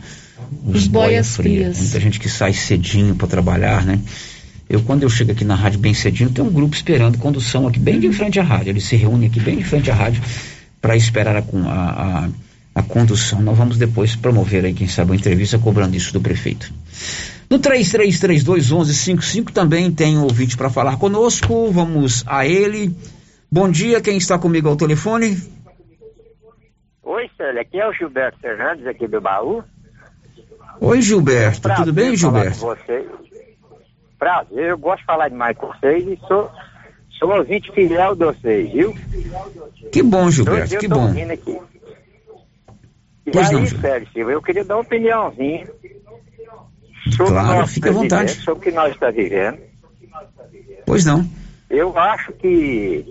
os, Os boias frias. Muita gente que sai cedinho para trabalhar, né? Eu, quando eu chego aqui na rádio bem cedinho, tem um grupo esperando condução aqui bem de frente à rádio. Eles se reúnem aqui bem de frente à rádio para esperar a, a- a- a condução. Nós vamos depois promover aí, quem sabe, uma entrevista cobrando isso do prefeito. No 33321155 também tem um ouvinte para falar conosco. Vamos a ele. Bom dia, quem está comigo ao telefone? Oi, Célia, aqui é o Gilberto Fernandes, aqui do Baú. Oi, Gilberto, um tudo bem, prazer Gilberto? Prazer, eu gosto de falar demais com vocês e sou, sou ouvinte fiel de vocês, viu? Que bom, Gilberto, eu que bom. aqui. E Pois aí, não. Sérgio Silva, eu queria dar uma opiniãozinha sobre o Claro, à vontade. sobre o que nós estamos vivendo. Pois não. Eu acho que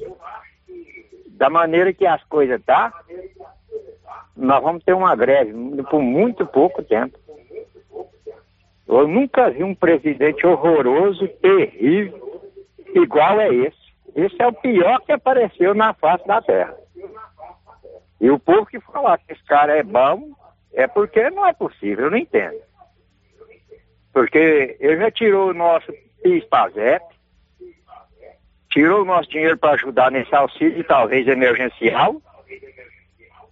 da maneira que as coisas tá, nós vamos ter uma greve por muito pouco tempo. Eu nunca vi um presidente horroroso, terrível, igual é esse. Esse é o pior que apareceu na face da terra. E o povo que falar que esse cara é bom, é porque não é possível, eu não entendo. Porque ele já tirou o nosso PIS-PASEP, tirou o nosso dinheiro para ajudar nesse auxílio, talvez emergencial,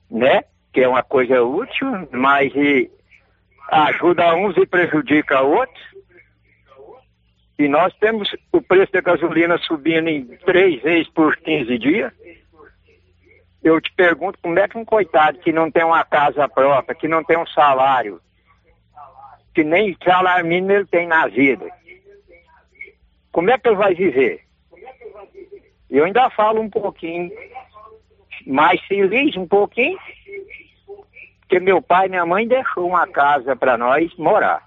né? Que é uma coisa útil, mas e ajuda uns e prejudica outros. E nós temos o preço da gasolina subindo em três vezes por 15 dias. Eu te pergunto como é que um coitado que não tem uma casa própria, que não tem um salário, que nem salário mínimo ele tem na vida, como é que ele vai viver? Eu ainda falo um pouquinho mais feliz, um pouquinho, porque meu pai e minha mãe deixou uma casa para nós morar.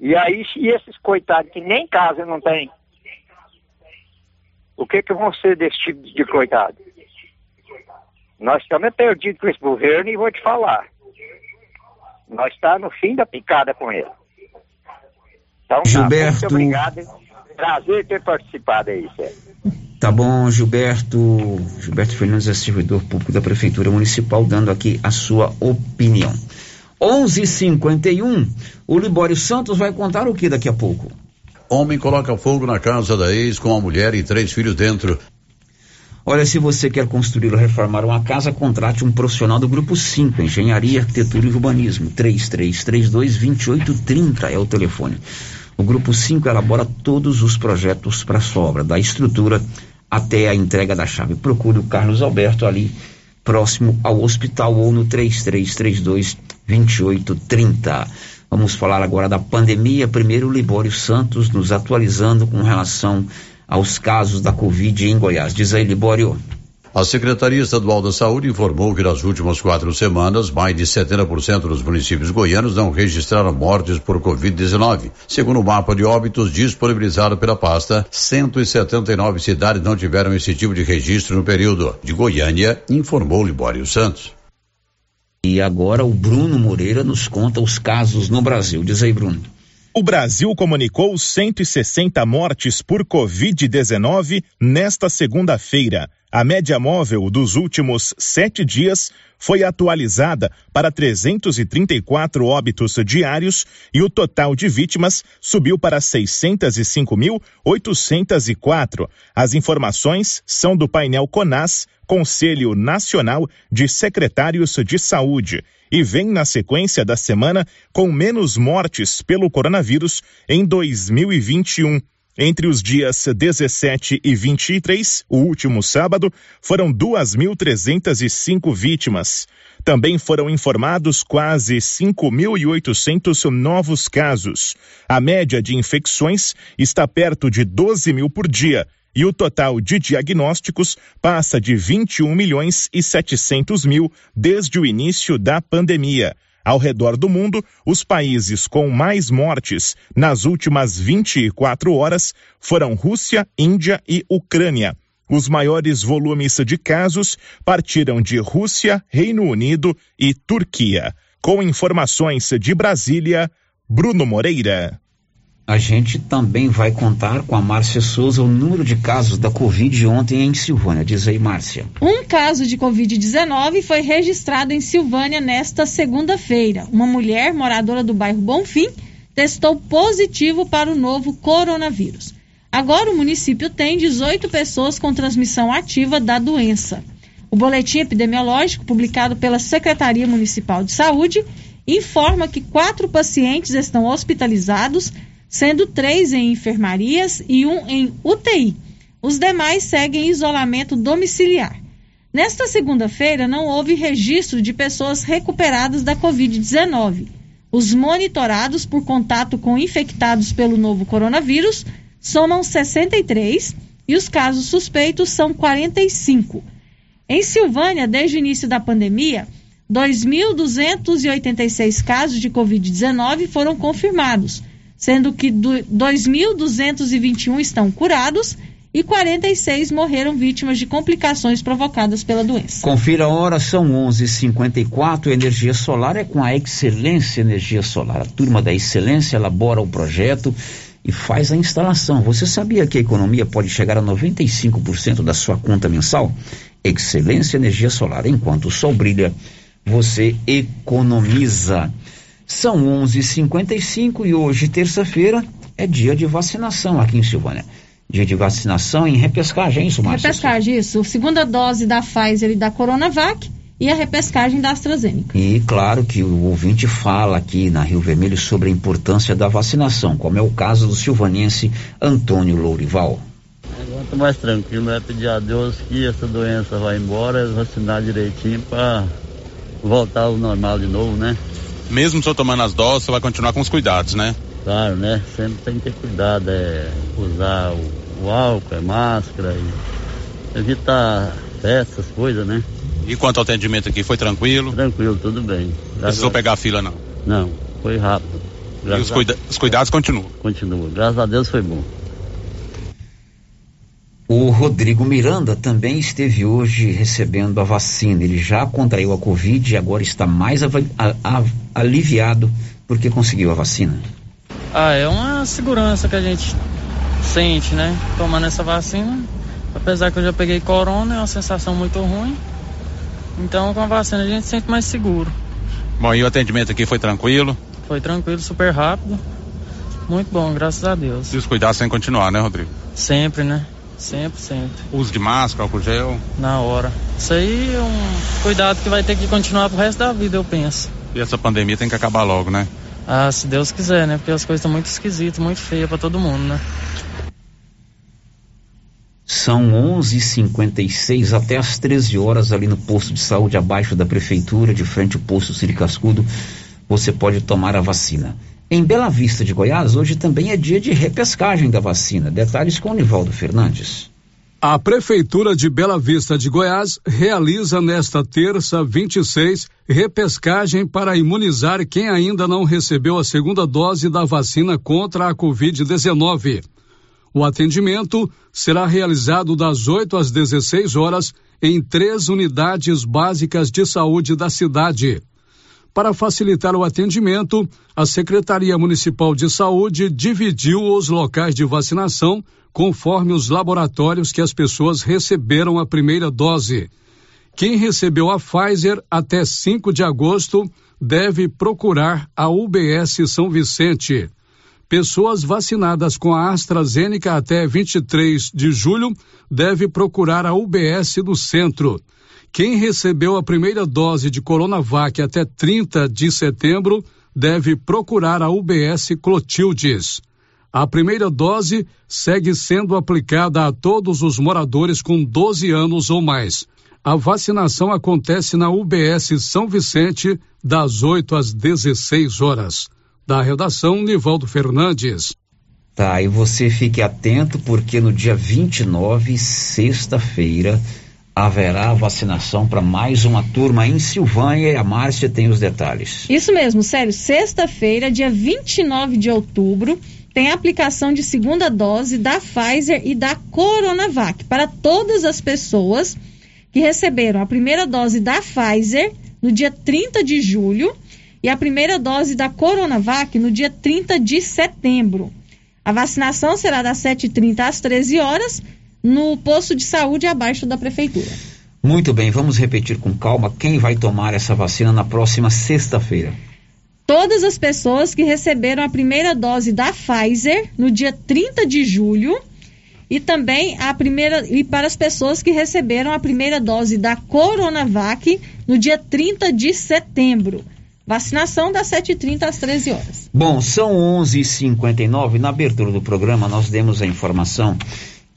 E aí, e esses coitados que nem casa não tem, o que que vão ser desse tipo de coitado? Nós estamos perdidos com esse governo e vou te falar. Nós estamos no fim da picada com ele. Então, tá, Gilberto. muito obrigado. Prazer ter participado aí, Sérgio. Tá bom, Gilberto. Gilberto Fernandes é servidor público da Prefeitura Municipal, dando aqui a sua opinião. 11:51. O Libório Santos vai contar o que daqui a pouco? Homem coloca fogo na casa da ex com a mulher e três filhos dentro. Olha, se você quer construir ou reformar uma casa, contrate um profissional do Grupo 5, Engenharia, Arquitetura e Urbanismo. 3332-2830 é o telefone. O Grupo 5 elabora todos os projetos para sua obra, da estrutura até a entrega da chave. Procure o Carlos Alberto ali, próximo ao hospital, ou no 3332-2830. Vamos falar agora da pandemia. Primeiro, Libório Santos nos atualizando com relação aos casos da Covid em Goiás. Diz aí, Libório. A Secretaria Estadual da Saúde informou que nas últimas quatro semanas, mais de 70% dos municípios goianos não registraram mortes por Covid-19. Segundo o mapa de óbitos disponibilizado pela pasta, 179 cidades não tiveram esse tipo de registro no período. De Goiânia, informou Libório Santos. E agora o Bruno Moreira nos conta os casos no Brasil. Diz aí, Bruno. O Brasil comunicou 160 mortes por Covid-19 nesta segunda-feira. A média móvel dos últimos sete dias foi atualizada para 334 óbitos diários e o total de vítimas subiu para 605.804. As informações são do painel CONAS, Conselho Nacional de Secretários de Saúde e vem na sequência da semana com menos mortes pelo coronavírus em 2021. Entre os dias 17 e 23, o último sábado, foram 2.305 vítimas. Também foram informados quase 5.800 novos casos. A média de infecções está perto de 12 mil por dia e o total de diagnósticos passa de 21 milhões e 700 mil desde o início da pandemia. Ao redor do mundo, os países com mais mortes nas últimas 24 horas foram Rússia, Índia e Ucrânia. Os maiores volumes de casos partiram de Rússia, Reino Unido e Turquia. Com informações de Brasília, Bruno Moreira. A gente também vai contar com a Márcia Souza o número de casos da Covid ontem em Silvânia. Diz aí, Márcia. Um caso de Covid-19 foi registrado em Silvânia nesta segunda-feira. Uma mulher moradora do bairro Bonfim testou positivo para o novo coronavírus. Agora o município tem 18 pessoas com transmissão ativa da doença. O boletim epidemiológico, publicado pela Secretaria Municipal de Saúde, informa que quatro pacientes estão hospitalizados, sendo três em enfermarias e um em UTI. Os demais seguem em isolamento domiciliar. Nesta segunda-feira, não houve registro de pessoas recuperadas da Covid-19. Os monitorados por contato com infectados pelo novo coronavírus somam 63 e os casos suspeitos são 45. Em Silvânia, desde o início da pandemia, 2.286 casos de Covid-19 foram confirmados, sendo que 2.221 estão curados e 46 morreram vítimas de complicações provocadas pela doença. Confira a hora, são 11:54. Energia solar é com a Excelência Energia Solar. A turma da Excelência elabora o projeto e faz a instalação. Você sabia que a economia pode chegar a 95% da sua conta mensal? Excelência Energia Solar. Enquanto o sol brilha, você economiza. São 11:55 e hoje, terça-feira, é dia de vacinação aqui em Silvânia. Dia de vacinação em repescagem, é isso, Márcia? Repescagem, isso. Segunda dose da Pfizer e da Coronavac e a repescagem da AstraZeneca. E claro que o ouvinte fala aqui na Rio Vermelho sobre a importância da vacinação, como é o caso do silvanense Antônio Lourival. Quanto mais tranquilo é pedir a Deus que essa doença vá embora, vacinar direitinho para voltar ao normal de novo, né? Mesmo só tomando as doses, você vai continuar com os cuidados, né? Claro, né? Sempre tem que ter cuidado, é usar o, o álcool, é máscara e evitar festas, coisas, né? E quanto ao atendimento aqui, foi tranquilo? Tranquilo, tudo bem. Não precisou pegar a fila, não? Não, foi rápido. e os, cuida os cuidados continuam? Continua. Graças a Deus foi bom. O Rodrigo Miranda também esteve hoje recebendo a vacina. Ele já contraiu a Covid e agora está mais aliviado porque conseguiu a vacina. Ah, é uma segurança que a gente sente, né? Tomando essa vacina. Apesar que eu já peguei corona, é uma sensação muito ruim. Então com a vacina a gente se sente mais seguro. Bom, e o atendimento aqui foi tranquilo? Foi tranquilo, super rápido. Muito bom, graças a Deus. E os cuidados sem continuar, né, Rodrigo? Sempre, né? Sempre, sempre. Uso de máscara, álcool gel? Na hora. Isso aí é um cuidado que vai ter que continuar pro resto da vida, eu penso. E essa pandemia tem que acabar logo, né? Ah, se Deus quiser, né? Porque as coisas estão muito esquisitas, muito feias para todo mundo, né? São 11h56 até as 13 horas ali no posto de saúde abaixo da prefeitura, de frente ao posto Ciri Cascudo, você pode tomar a vacina. Em Bela Vista de Goiás, hoje também é dia de repescagem da vacina. Detalhes com o Nivaldo Fernandes. A Prefeitura de Bela Vista de Goiás realiza nesta terça 26 repescagem para imunizar quem ainda não recebeu a segunda dose da vacina contra a Covid-19. O atendimento será realizado das 8 às 16 horas em três unidades básicas de saúde da cidade. Para facilitar o atendimento, a Secretaria Municipal de Saúde dividiu os locais de vacinação conforme os laboratórios que as pessoas receberam a primeira dose. Quem recebeu a Pfizer até 5 de agosto deve procurar a UBS São Vicente. Pessoas vacinadas com a AstraZeneca até 23 de julho deve procurar a UBS do centro. Quem recebeu a primeira dose de Coronavac até 30 de setembro deve procurar a UBS Clotildes. A primeira dose segue sendo aplicada a todos os moradores com 12 anos ou mais. A vacinação acontece na UBS São Vicente, das 8 às 16 horas. Da redação, Nivaldo Fernandes. Tá, e você fique atento porque no dia 29, sexta-feira, haverá vacinação para mais uma turma em Silvânia e a Márcia tem os detalhes. Isso mesmo, sério. Sexta-feira, dia 29 de outubro, tem aplicação de segunda dose da Pfizer e da Coronavac para todas as pessoas que receberam a primeira dose da Pfizer no dia 30 de julho e a primeira dose da Coronavac no dia 30 de setembro. A vacinação será das 7h30 às 13 horas no posto de saúde abaixo da prefeitura. Muito bem, vamos repetir com calma quem vai tomar essa vacina na próxima sexta-feira. Todas as pessoas que receberam a primeira dose da Pfizer no dia 30 de julho e também a primeira e para as pessoas que receberam a primeira dose da Coronavac no dia 30 de setembro. Vacinação das 7h30 às 13 horas. Bom, são 11h59. Na abertura do programa, nós demos a informação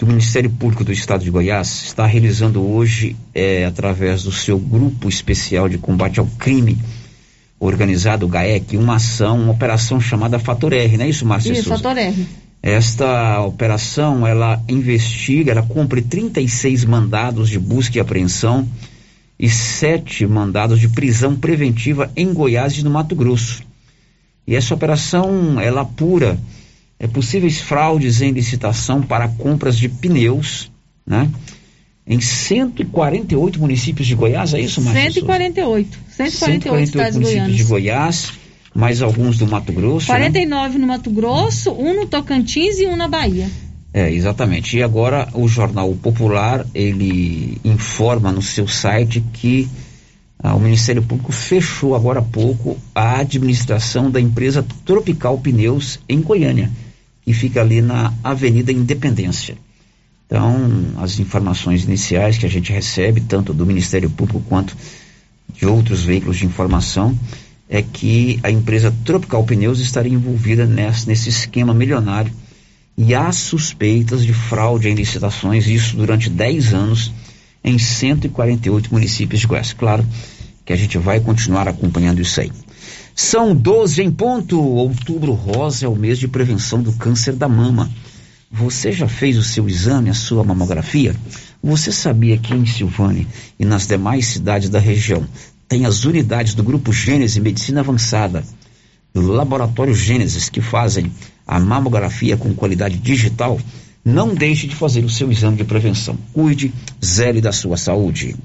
que o Ministério Público do Estado de Goiás está realizando hoje, é, através do seu Grupo Especial de Combate ao Crime Organizado, o GAEC, uma ação, uma operação chamada Fator R, não é isso, Márcia Isso, Souza? Fator R. Esta operação, ela investiga, ela cumpre 36 mandados de busca e apreensão e sete mandados de prisão preventiva em Goiás e no Mato Grosso. E essa operação, ela apura é, possíveis fraudes em licitação para compras de pneus, né? Em 148 municípios de Goiás, é isso, Márcia? 148. 148 cidades municípios goianas. de Goiás, mais alguns do Mato Grosso. né? 49 no Mato Grosso, um no Tocantins e um na Bahia. É, exatamente. E agora o Jornal Popular, ele informa no seu site que ah, o Ministério Público fechou agora há pouco a administração da empresa Tropical Pneus em Goiânia, que fica ali na Avenida Independência. Então, as informações iniciais que a gente recebe, tanto do Ministério Público quanto de outros veículos de informação, é que a empresa Tropical Pneus estaria envolvida nesse, nesse esquema milionário e há suspeitas de fraude em licitações, isso durante 10 anos, em 148 municípios de Goiás. Claro que a gente vai continuar acompanhando isso aí. São 12 em ponto. Outubro rosa é o mês de prevenção do câncer da mama. Você já fez o seu exame, a sua mamografia? Você sabia que em Silvânia e nas demais cidades da região tem as unidades do Grupo Gênese Medicina Avançada, do Laboratório Gênesis, que fazem a mamografia com qualidade digital? Não deixe de fazer o seu exame de prevenção. Cuide, zele da sua saúde.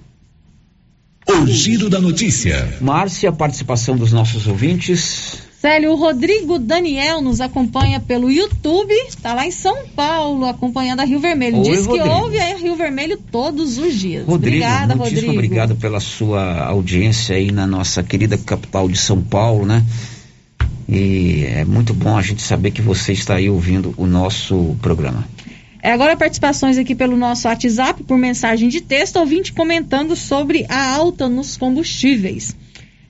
O giro da notícia. Márcia, participação dos nossos ouvintes. Célio, o Rodrigo Daniel nos acompanha pelo YouTube, está lá em São Paulo, acompanhando a Rio Vermelho. Oi, Diz que Rodrigo. ouve a Rio Vermelho todos os dias. Rodrigo, Obrigada, Rodrigo. obrigado pela sua audiência aí na nossa querida capital de São Paulo, né? E é muito bom a gente saber que você está aí ouvindo o nosso programa. É, agora participações aqui pelo nosso WhatsApp, por mensagem de texto, ouvinte comentando sobre a alta nos combustíveis.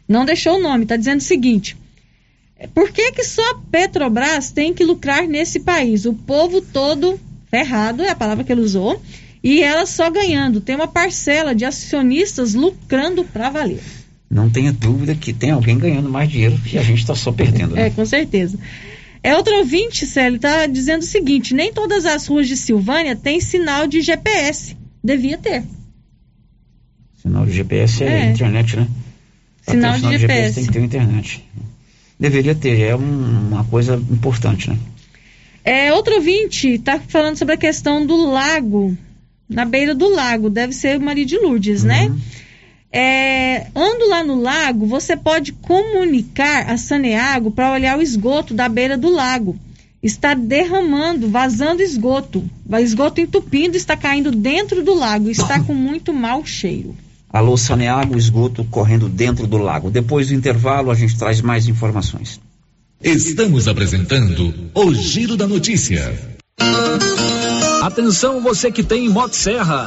Não deixou o nome, está dizendo o seguinte. Por que, que só a Petrobras tem que lucrar nesse país? O povo todo ferrado, é a palavra que ele usou, e ela só ganhando. Tem uma parcela de acionistas lucrando para valer. Não tenha dúvida que tem alguém ganhando mais dinheiro e a gente está só perdendo, né? É, com certeza. É outro ouvinte, Célio, está dizendo o seguinte: nem todas as ruas de Silvânia têm sinal de GPS. Devia ter. Sinal de GPS é, É. internet, né? Sinal um de GPS. tem que ter internet. Deveria ter, é um- uma coisa importante, né? É, outro ouvinte está falando sobre a questão do lago, na beira do lago, deve ser Maria de Lourdes, né? É, ando lá no lago, você pode comunicar a Saneago para olhar o esgoto da beira do lago. Está derramando, vazando esgoto. O esgoto entupindo está caindo dentro do lago. Está com muito mau cheiro. Alô, Saneago, esgoto correndo dentro do lago. Depois do intervalo, a gente traz mais informações. Estamos apresentando o Giro da Notícia. Atenção você que tem Motosserra.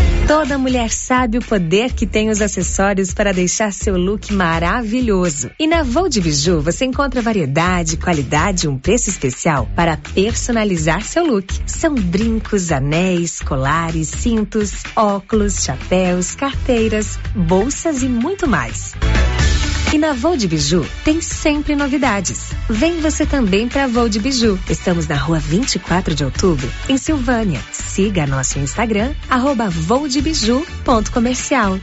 Toda mulher sabe o poder que tem os acessórios para deixar seu look maravilhoso. E na Vou de Biju você encontra variedade, qualidade e um preço especial para personalizar seu look. São brincos, anéis, colares, cintos, óculos, chapéus, carteiras, bolsas e muito mais. E na Vou de Biju tem sempre novidades. Vem você também para Vou de Biju. Estamos na rua 24 de outubro, em Silvânia. Siga nosso Instagram, arroba voudebiju.comercial.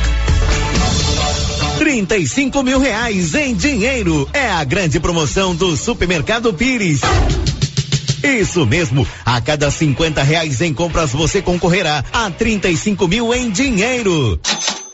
35 mil reais em dinheiro. É a grande promoção do Supermercado Pires. Isso mesmo, a cada 50 reais em compras você concorrerá a 35 mil em dinheiro.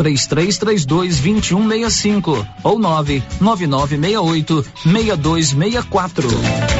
3332 2165 ou 99968 6264.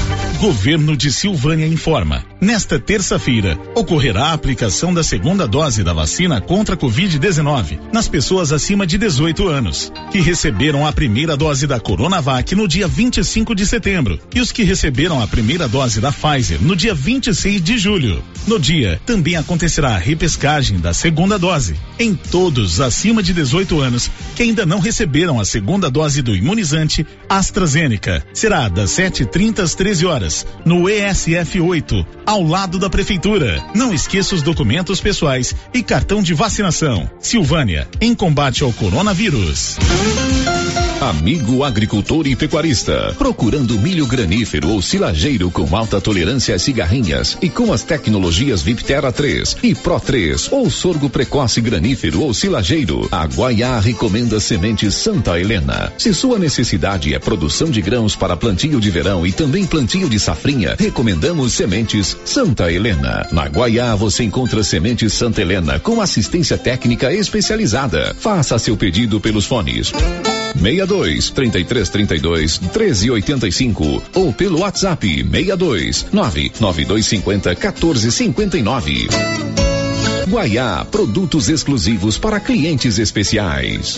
Governo de Silvânia informa. Nesta terça-feira, ocorrerá a aplicação da segunda dose da vacina contra a Covid-19 nas pessoas acima de 18 anos, que receberam a primeira dose da Coronavac no dia 25 de setembro e os que receberam a primeira dose da Pfizer no dia 26 de julho. No dia, também acontecerá a repescagem da segunda dose em todos acima de 18 anos que ainda não receberam a segunda dose do imunizante AstraZeneca. Será das 7h30 às 13 horas, no ESF 8, ao lado da Prefeitura. Não esqueça os documentos pessoais e cartão de vacinação. Silvânia, em combate ao coronavírus. Amigo agricultor e pecuarista, procurando milho granífero ou silageiro com alta tolerância às cigarrinhas e com as tecnologias Viptera 3 e Pro 3 ou sorgo precoce granífero ou silageiro, a Guaiá recomenda sementes Santa Helena. Se sua necessidade é produção de grãos para plantio de verão e também plantio de safrinha, recomendamos sementes Santa Helena. Na Guaiá você encontra sementes Santa Helena com assistência técnica especializada. Faça seu pedido pelos fones 62 33 32 13 85 ou pelo WhatsApp 62 99250 14 59. Guaiá, produtos exclusivos para clientes especiais.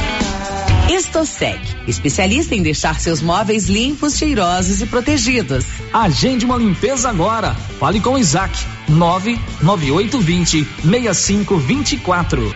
Estosec, especialista em deixar seus móveis limpos, cheirosos e protegidos. Agende uma limpeza agora. Fale com Isaac. 99820 6524.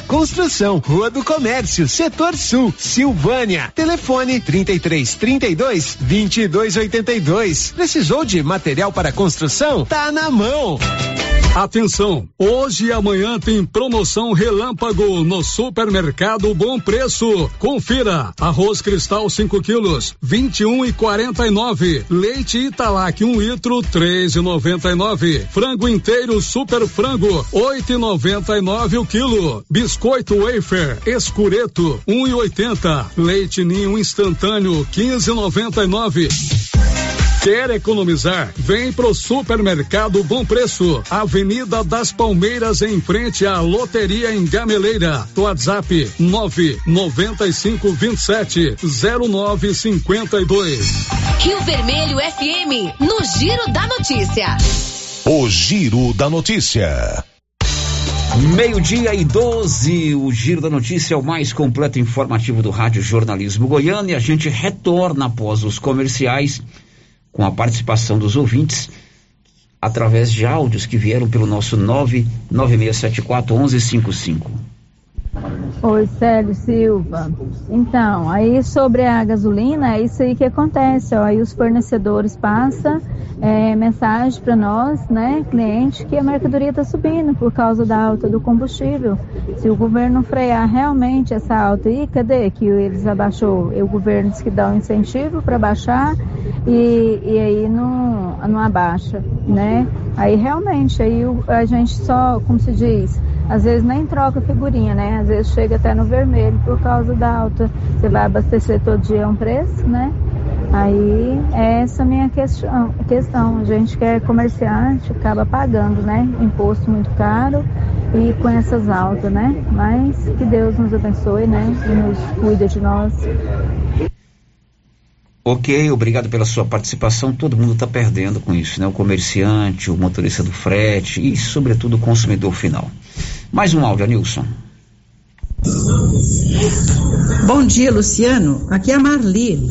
construção, Rua do Comércio, Setor Sul, Silvânia. Telefone 33 32 22 82. Precisou de material para construção? Tá na mão. Atenção! Hoje e amanhã tem promoção relâmpago no Supermercado Bom Preço. Confira: arroz cristal 5 quilos, 21 e 49. Leite Italac 1 um litro, 3,99. Frango inteiro Super Frango, 8,99 o quilo. Biscoito wafer escureto, 1,80. Leite ninho instantâneo, 15,99. Quer economizar? Vem pro Supermercado Bom Preço, Avenida das Palmeiras, em frente à Loteria em Gameleira. WhatsApp 99527 0952. Rio Vermelho FM, no Giro da Notícia. O Giro da Notícia. Meio-dia e 12, o Giro da Notícia é o mais completo informativo do Rádio Jornalismo Goiano e a gente retorna após os comerciais com a participação dos ouvintes através de áudios que vieram pelo nosso 99674 1155. Oi, Célio Silva. Então, aí sobre a gasolina, é isso aí que acontece. Ó, aí os fornecedores passam é, mensagem para nós, né, cliente, que a mercadoria está subindo por causa da alta do combustível. Se o governo frear realmente essa alta aí, cadê que eles abaixou? E o governo diz que dá um incentivo para baixar e, e aí não, não abaixa, né? Aí realmente, aí a gente só, como se diz, às vezes nem troca figurinha, né? Às vezes chega até no vermelho por causa da alta. Você vai abastecer todo dia um preço, né? Aí é essa minha questão, questão. A gente que é comerciante acaba pagando, né? Imposto muito caro e com essas altas, né? Mas que Deus nos abençoe, né? E nos cuida de nós. Ok, obrigado pela sua participação. Todo mundo está perdendo com isso, né? O comerciante, o motorista do frete e, sobretudo, o consumidor final. Mais um áudio, Nilson. Bom dia, Luciano. Aqui é a Marli.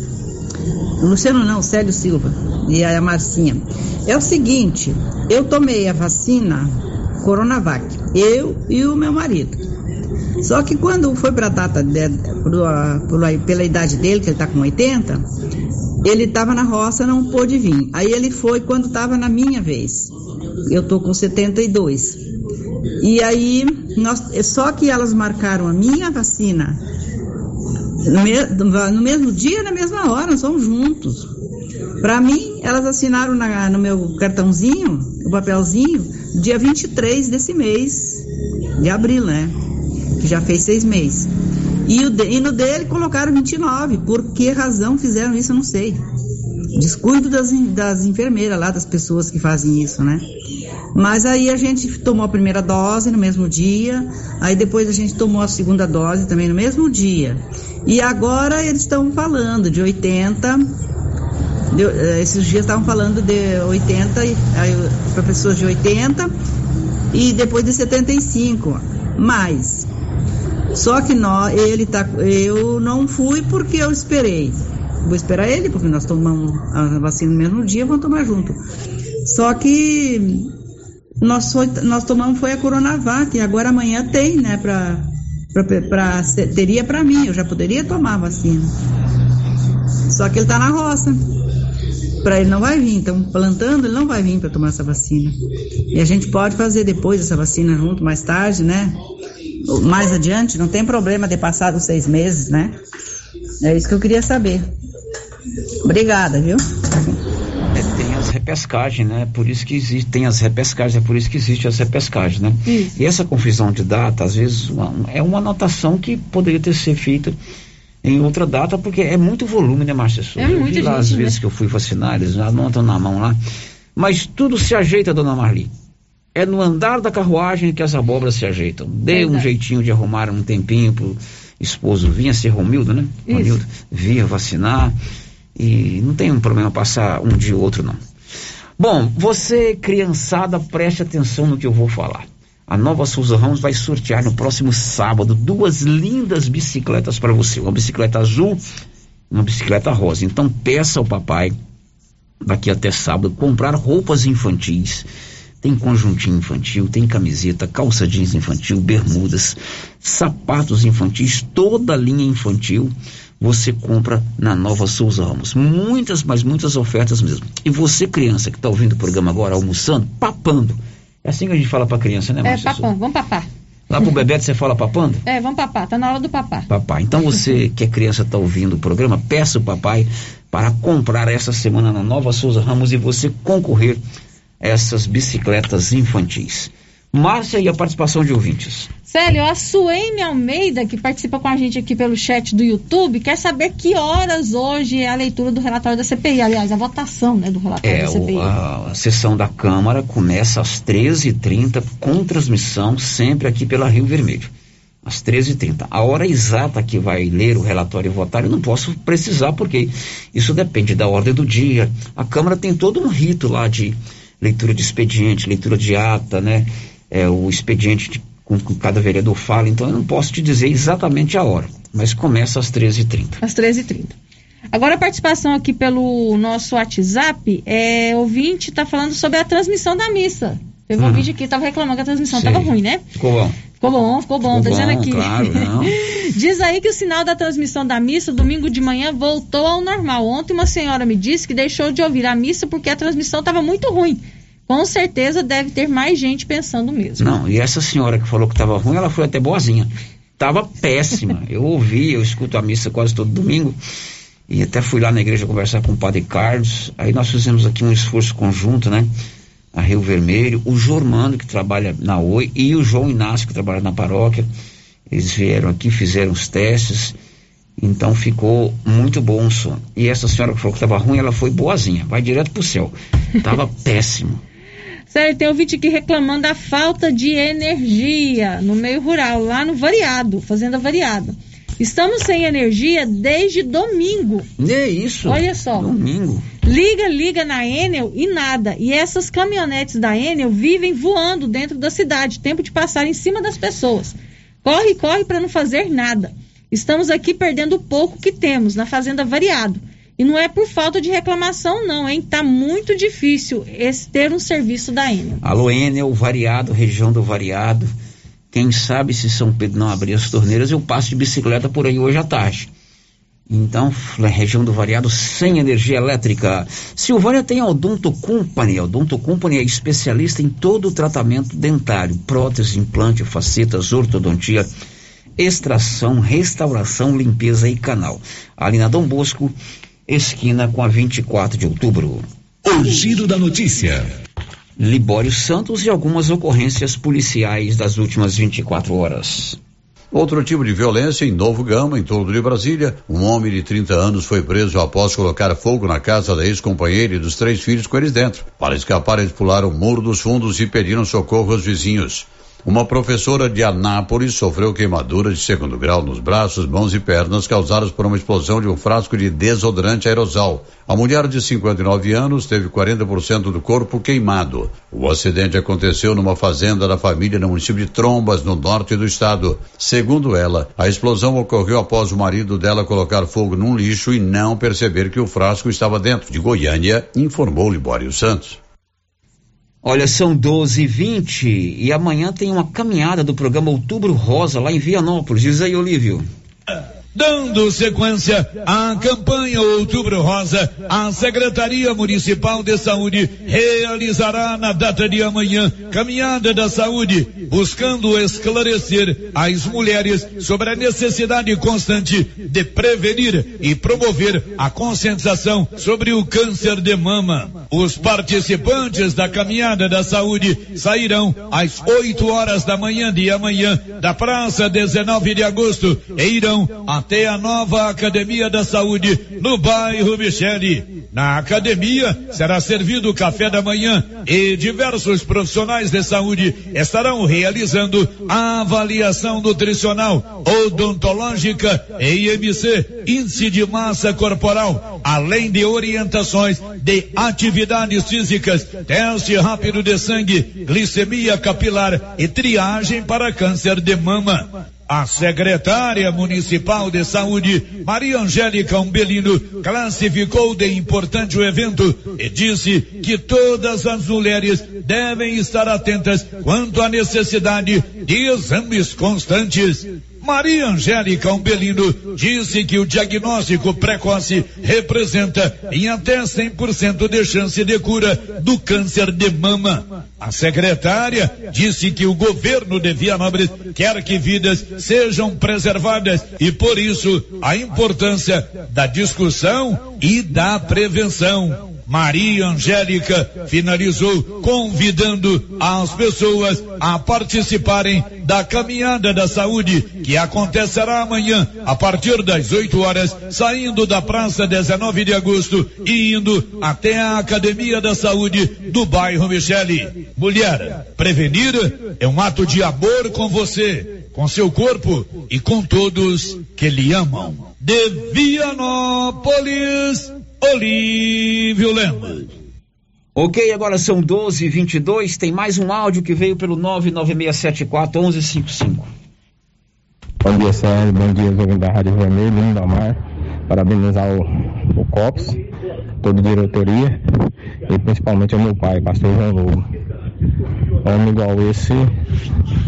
Luciano não, Célio Silva e a Marcinha. É o seguinte, eu tomei a vacina Coronavac, eu e o meu marido. Só que quando foi para a data de, pela idade dele, que ele está com 80, ele estava na roça, não pôde vir. Aí ele foi quando estava na minha vez. Eu tô com 72. E aí, nós, só que elas marcaram a minha vacina no, me, no mesmo dia, na mesma hora, nós somos juntos. Para mim, elas assinaram na, no meu cartãozinho, o papelzinho, dia 23 desse mês, de abril, né? Que já fez seis meses. E, o e no dele colocaram 29. Por que razão fizeram isso, eu não sei. Descuido das, das enfermeiras lá, das pessoas que fazem isso, né? Mas aí a gente tomou a primeira dose no mesmo dia, aí depois a gente tomou a segunda dose também no mesmo dia. E agora eles estão falando de 80. De, eh, esses dias estavam falando de 80 para pessoas de 80 e depois de 75. Mas só que nós, ele tá, eu não fui porque eu esperei. Vou esperar ele, porque nós tomamos a vacina no mesmo dia, vamos tomar junto. Só que nós, foi, nós tomamos foi a Coronavac, e agora amanhã tem, né, para pra, pra, teria para mim, eu já poderia tomar a vacina. Só que ele está na roça. Para ele não vai vir, então plantando ele não vai vir para tomar essa vacina. E a gente pode fazer depois essa vacina junto, mais tarde, né? Mais adiante, não tem problema de passar os seis meses, né? É isso que eu queria saber. Obrigada, viu? Repescagens, né? Por isso que existe, tem as repescagens, é por isso que existe as repescagens, né? Isso. E essa confusão de data, às vezes, uma, é uma anotação que poderia ter sido feita em outra data, porque é muito volume, né, Márcia É eu vi lá, gente, às né? vezes que eu fui vacinar, eles anotam na mão lá. Mas tudo se ajeita, dona Marli. É no andar da carruagem que as abóboras se ajeitam. Dê um jeitinho de arrumar um tempinho pro esposo vinha ser Romildo, né? Isso. Romildo vinha vacinar e não tem um problema passar um dia ou outro não. Bom, você criançada, preste atenção no que eu vou falar. A Nova Souza Ramos vai sortear no próximo sábado duas lindas bicicletas para você, uma bicicleta azul uma bicicleta rosa. Então peça ao papai daqui até sábado comprar roupas infantis. Tem conjuntinho infantil, tem camiseta, calça jeans infantil, bermudas, sapatos infantis, toda a linha infantil você compra na Nova Souza Ramos. Muitas, mas muitas ofertas mesmo. E você, criança, que está ouvindo o programa agora, almoçando, papando. É assim que a gente fala para criança, né, É, Márcia papão, Souza? vamos papar. Lá pro Bebeto você fala papando? É, vamos papar, tá na hora do papar. Papai. Então você que é criança está ouvindo o programa, peça o papai para comprar essa semana na Nova Souza Ramos e você concorrer a essas bicicletas infantis. Márcia e a participação de ouvintes. Célio, a Suene Almeida, que participa com a gente aqui pelo chat do YouTube, quer saber que horas hoje é a leitura do relatório da CPI. Aliás, a votação né, do relatório É, da CPI. o- a, a sessão da Câmara começa às 13h30, com transmissão sempre aqui pela Rio Vermelho. Às 13h30. A hora exata que vai ler o relatório e votar, eu não posso precisar, porque isso depende da ordem do dia. A Câmara tem todo um rito lá de leitura de expediente, leitura de ata, né? É, o expediente de- com que cada vereador fala, então eu não posso te dizer exatamente a hora, mas começa às 13h30. Às 13h30. Agora a participação aqui pelo nosso WhatsApp, é, ouvinte está falando sobre a transmissão da missa. Teve um Uhum. ouvinte aqui que estava reclamando que a transmissão estava ruim, né? Ficou bom. Ficou bom, ficou bom, Ficou tá dizendo bom, aqui. claro, não. Diz aí que o sinal da transmissão da missa domingo de manhã voltou ao normal. Ontem uma senhora me disse que deixou de ouvir a missa porque a transmissão estava muito ruim. Com certeza deve ter mais gente pensando mesmo. Não, e essa senhora que falou que estava ruim, ela foi até boazinha. Tava péssima. Eu ouvi, eu escuto a missa quase todo domingo. E até fui lá na igreja conversar com o padre Carlos. Aí nós fizemos aqui um esforço conjunto, né? A Rio Vermelho, o Jormando, que trabalha na Oi, e o João Inácio, que trabalha na paróquia. Eles vieram aqui, fizeram os testes. Então ficou muito bom o som. E essa senhora que falou que estava ruim, ela foi boazinha, vai direto pro céu. Tava péssimo. Sério, tem ouvinte aqui reclamando da falta de energia no meio rural, lá no Variado, Fazenda Variado. Estamos sem energia desde domingo. É isso. Olha só. Domingo. Liga, liga na Enel e nada. E essas caminhonetes da Enel vivem voando dentro da cidade, tempo de passar em cima das pessoas. Corre, corre para não fazer nada. Estamos aqui perdendo o pouco que temos na Fazenda Variado. E não é por falta de reclamação, não, hein? Tá muito difícil esse ter um serviço da Enel. Alô, Enel, Variado, região do Variado. Quem sabe se São Pedro não abrir as torneiras, eu passo de bicicleta por aí hoje à tarde. Então, região do variado sem energia elétrica. Silvânia tem a Odonto Company. A Odonto Company é especialista em todo o tratamento dentário, prótese, implante, facetas, ortodontia, extração, restauração, limpeza e canal. Ali na Dom Bosco, esquina com a 24 de outubro. O giro da notícia. Libório Santos e algumas ocorrências policiais das últimas 24 horas. Outro tipo de violência em Novo Gama, em torno de Brasília. Um homem de 30 anos foi preso após colocar fogo na casa da ex-companheira e dos três filhos com eles dentro. Para escapar, eles pularam o muro dos fundos e pediram socorro aos vizinhos. Uma professora de Anápolis sofreu queimadura de segundo grau nos braços, mãos e pernas causadas por uma explosão de um frasco de desodorante aerosol. A mulher de 59 anos teve 40% do corpo queimado. O acidente aconteceu numa fazenda da família no município de Trombas, no norte do estado. Segundo ela, a explosão ocorreu após o marido dela colocar fogo num lixo e não perceber que o frasco estava dentro. De Goiânia, informou Libório Santos. Olha, são 12 e 20 e amanhã tem uma caminhada do programa Outubro Rosa lá em Vianópolis. Diz aí, Olívio. Dando sequência à campanha Outubro Rosa, a Secretaria Municipal de Saúde realizará na data de amanhã Caminhada da Saúde, buscando esclarecer as mulheres sobre a necessidade constante de prevenir e promover a conscientização sobre o câncer de mama. Os participantes da Caminhada da Saúde sairão às 8 horas da manhã de amanhã da Praça 19 de Agosto e irão a até a nova Academia da Saúde no bairro Michele. Na academia será servido café da manhã e diversos profissionais de saúde estarão realizando a avaliação nutricional, odontológica e IMC, índice de massa corporal, além de orientações de atividades físicas, teste rápido de sangue, glicemia capilar e triagem para câncer de mama. A secretária municipal de saúde, Maria Angélica Umbelino, classificou de importante o evento e disse que todas as mulheres devem estar atentas quanto à necessidade de exames constantes. Maria Angélica Umbelino disse que o diagnóstico precoce representa em até 100% de chance de cura do câncer de mama. A secretária disse que o governo de Vianópolis quer que vidas sejam preservadas e por isso a importância da discussão e da prevenção. Maria Angélica finalizou convidando as pessoas a participarem da caminhada da saúde que acontecerá amanhã a partir das 8 horas, saindo da Praça 19 de Agosto e indo até a Academia da Saúde do bairro Michele. Mulher, prevenir é um ato de amor com você, com seu corpo e com todos que lhe amam. De Vianópolis, Olívio Lemos. Ok, agora são 12 e 22 Tem mais um áudio que veio pelo 99674 1155. Bom dia, Sérgio. Bom dia, jovem da Rádio Vermelho, Lindomar. Parabenizar o, o COPS, toda a diretoria e principalmente ao meu pai, pastor João Lobo. Homem igual esse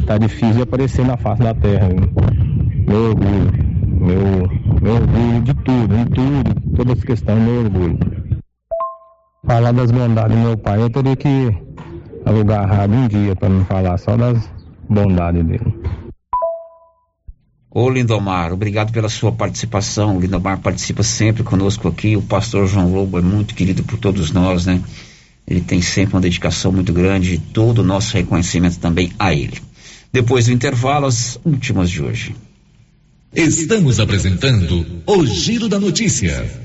tá difícil de aparecer na face da terra. Viu? Meu orgulho, meu, meu orgulho de tudo, em tudo, todas as questões, meu orgulho. Falar das bondades do meu pai, eu teria que alugar a rádio um dia para me falar só das bondades dele. Ô Lindomar, obrigado pela sua participação. O Lindomar participa sempre conosco aqui. O pastor João Lobo é muito querido por todos nós, né? Ele tem sempre uma dedicação muito grande e todo o nosso reconhecimento também a ele. Depois do intervalo, as últimas de hoje. Estamos apresentando o Giro da Notícia.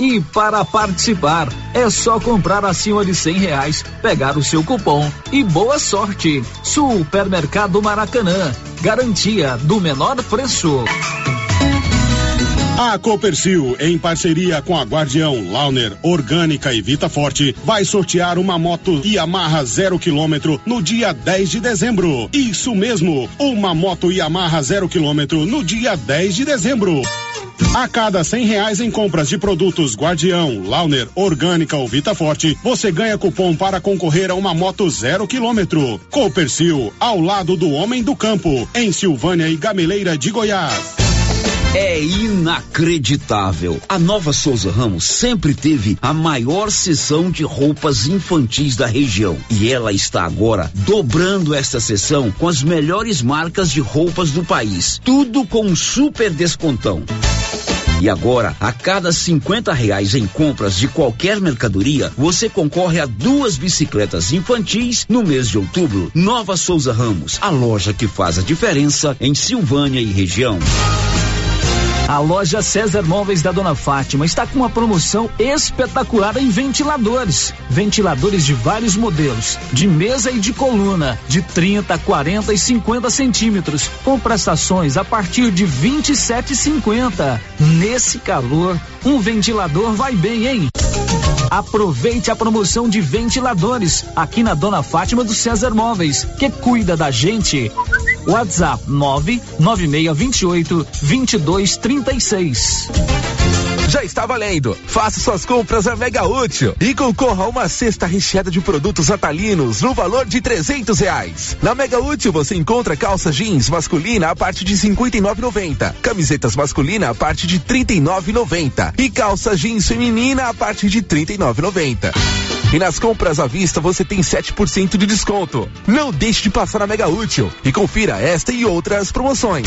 E para participar, é só comprar acima de cem reais, pegar o seu cupom e boa sorte. Supermercado Maracanã, garantia do menor preço. A Copercil, em parceria com a Guardião, Launer, Orgânica e Vita Forte, vai sortear uma moto Yamaha zero quilômetro no dia 10 de dezembro. Isso mesmo, uma moto Yamaha zero quilômetro no dia 10 de dezembro. A cada cem reais em compras de produtos Guardião, Launer, Orgânica ou Vita Forte, você ganha cupom para concorrer a uma moto zero quilômetro. Copercil, ao lado do homem do campo, em Silvânia e Gameleira de Goiás. É inacreditável. A Nova Souza Ramos sempre teve a maior seção de roupas infantis da região. E ela está agora dobrando esta seção com as melhores marcas de roupas do país. Tudo com um super descontão. E agora, a cada 50 reais em compras de qualquer mercadoria, você concorre a duas bicicletas infantis no mês de outubro. Nova Souza Ramos, a loja que faz a diferença em Silvânia e região. A loja César Móveis da Dona Fátima está com uma promoção espetacular em ventiladores. Ventiladores de vários modelos, de mesa e de coluna, de 30, 40 e 50 centímetros, com prestações a partir de 27,50. Nesse calor, um ventilador vai bem, hein? Aproveite a promoção de ventiladores aqui na Dona Fátima do César Móveis, que cuida da gente. WhatsApp 99628 2236. Já está valendo. Faça suas compras a Mega Útil e concorra a uma cesta recheada de produtos natalinos no valor de trezentos reais. Na Mega Útil você encontra calça jeans masculina a partir de cinquenta e camisetas masculina a partir de trinta e e calça jeans feminina a partir de trinta e. E nas compras à vista você tem 7% de desconto. Não deixe de passar na Mega Útil e confira esta e outras promoções.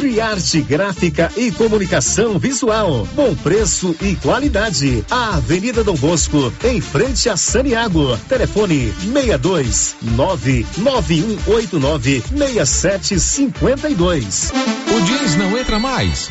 Criarte Gráfica e Comunicação Visual. Bom preço e qualidade. A Avenida Dom Bosco, em frente a Saniago. Telefone 62 99189 6752. O jeans não entra mais.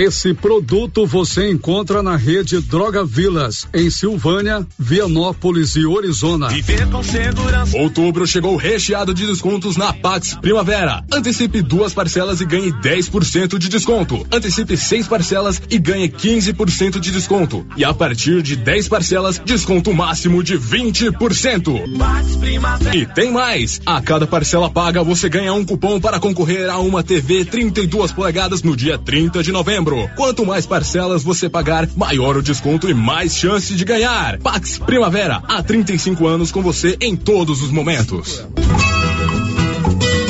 Esse produto você encontra na rede Droga Vilas, em Silvânia, Vianópolis e Orizona. Viver com segurança. Outubro chegou recheado de descontos na Pax Primavera. Antecipe duas parcelas e ganhe 10% de desconto. Antecipe seis parcelas e ganhe 15% de desconto. E a partir de 10 parcelas, desconto máximo de 20%. E tem mais! A cada parcela paga, você ganha um cupom para concorrer a uma TV 32 polegadas no dia 30 de novembro. Dezembro. Quanto mais parcelas você pagar, maior o desconto e mais chance de ganhar. Pax Primavera, há 35 anos com você em todos os momentos.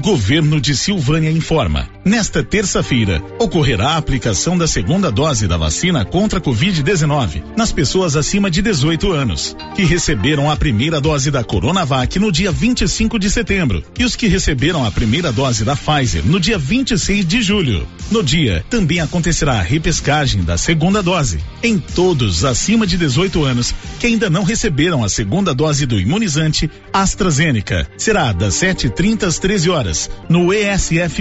Governo de Silvânia informa. Nesta terça-feira, ocorrerá a aplicação da segunda dose da vacina contra a Covid-19 nas pessoas acima de 18 anos, que receberam a primeira dose da Coronavac no dia 25 de setembro e os que receberam a primeira dose da Pfizer no dia 26 de julho. No dia, também acontecerá a repescagem da segunda dose em todos acima de 18 anos que ainda não receberam a segunda dose do imunizante AstraZeneca. Será das 7h30 às 13 horas no ESF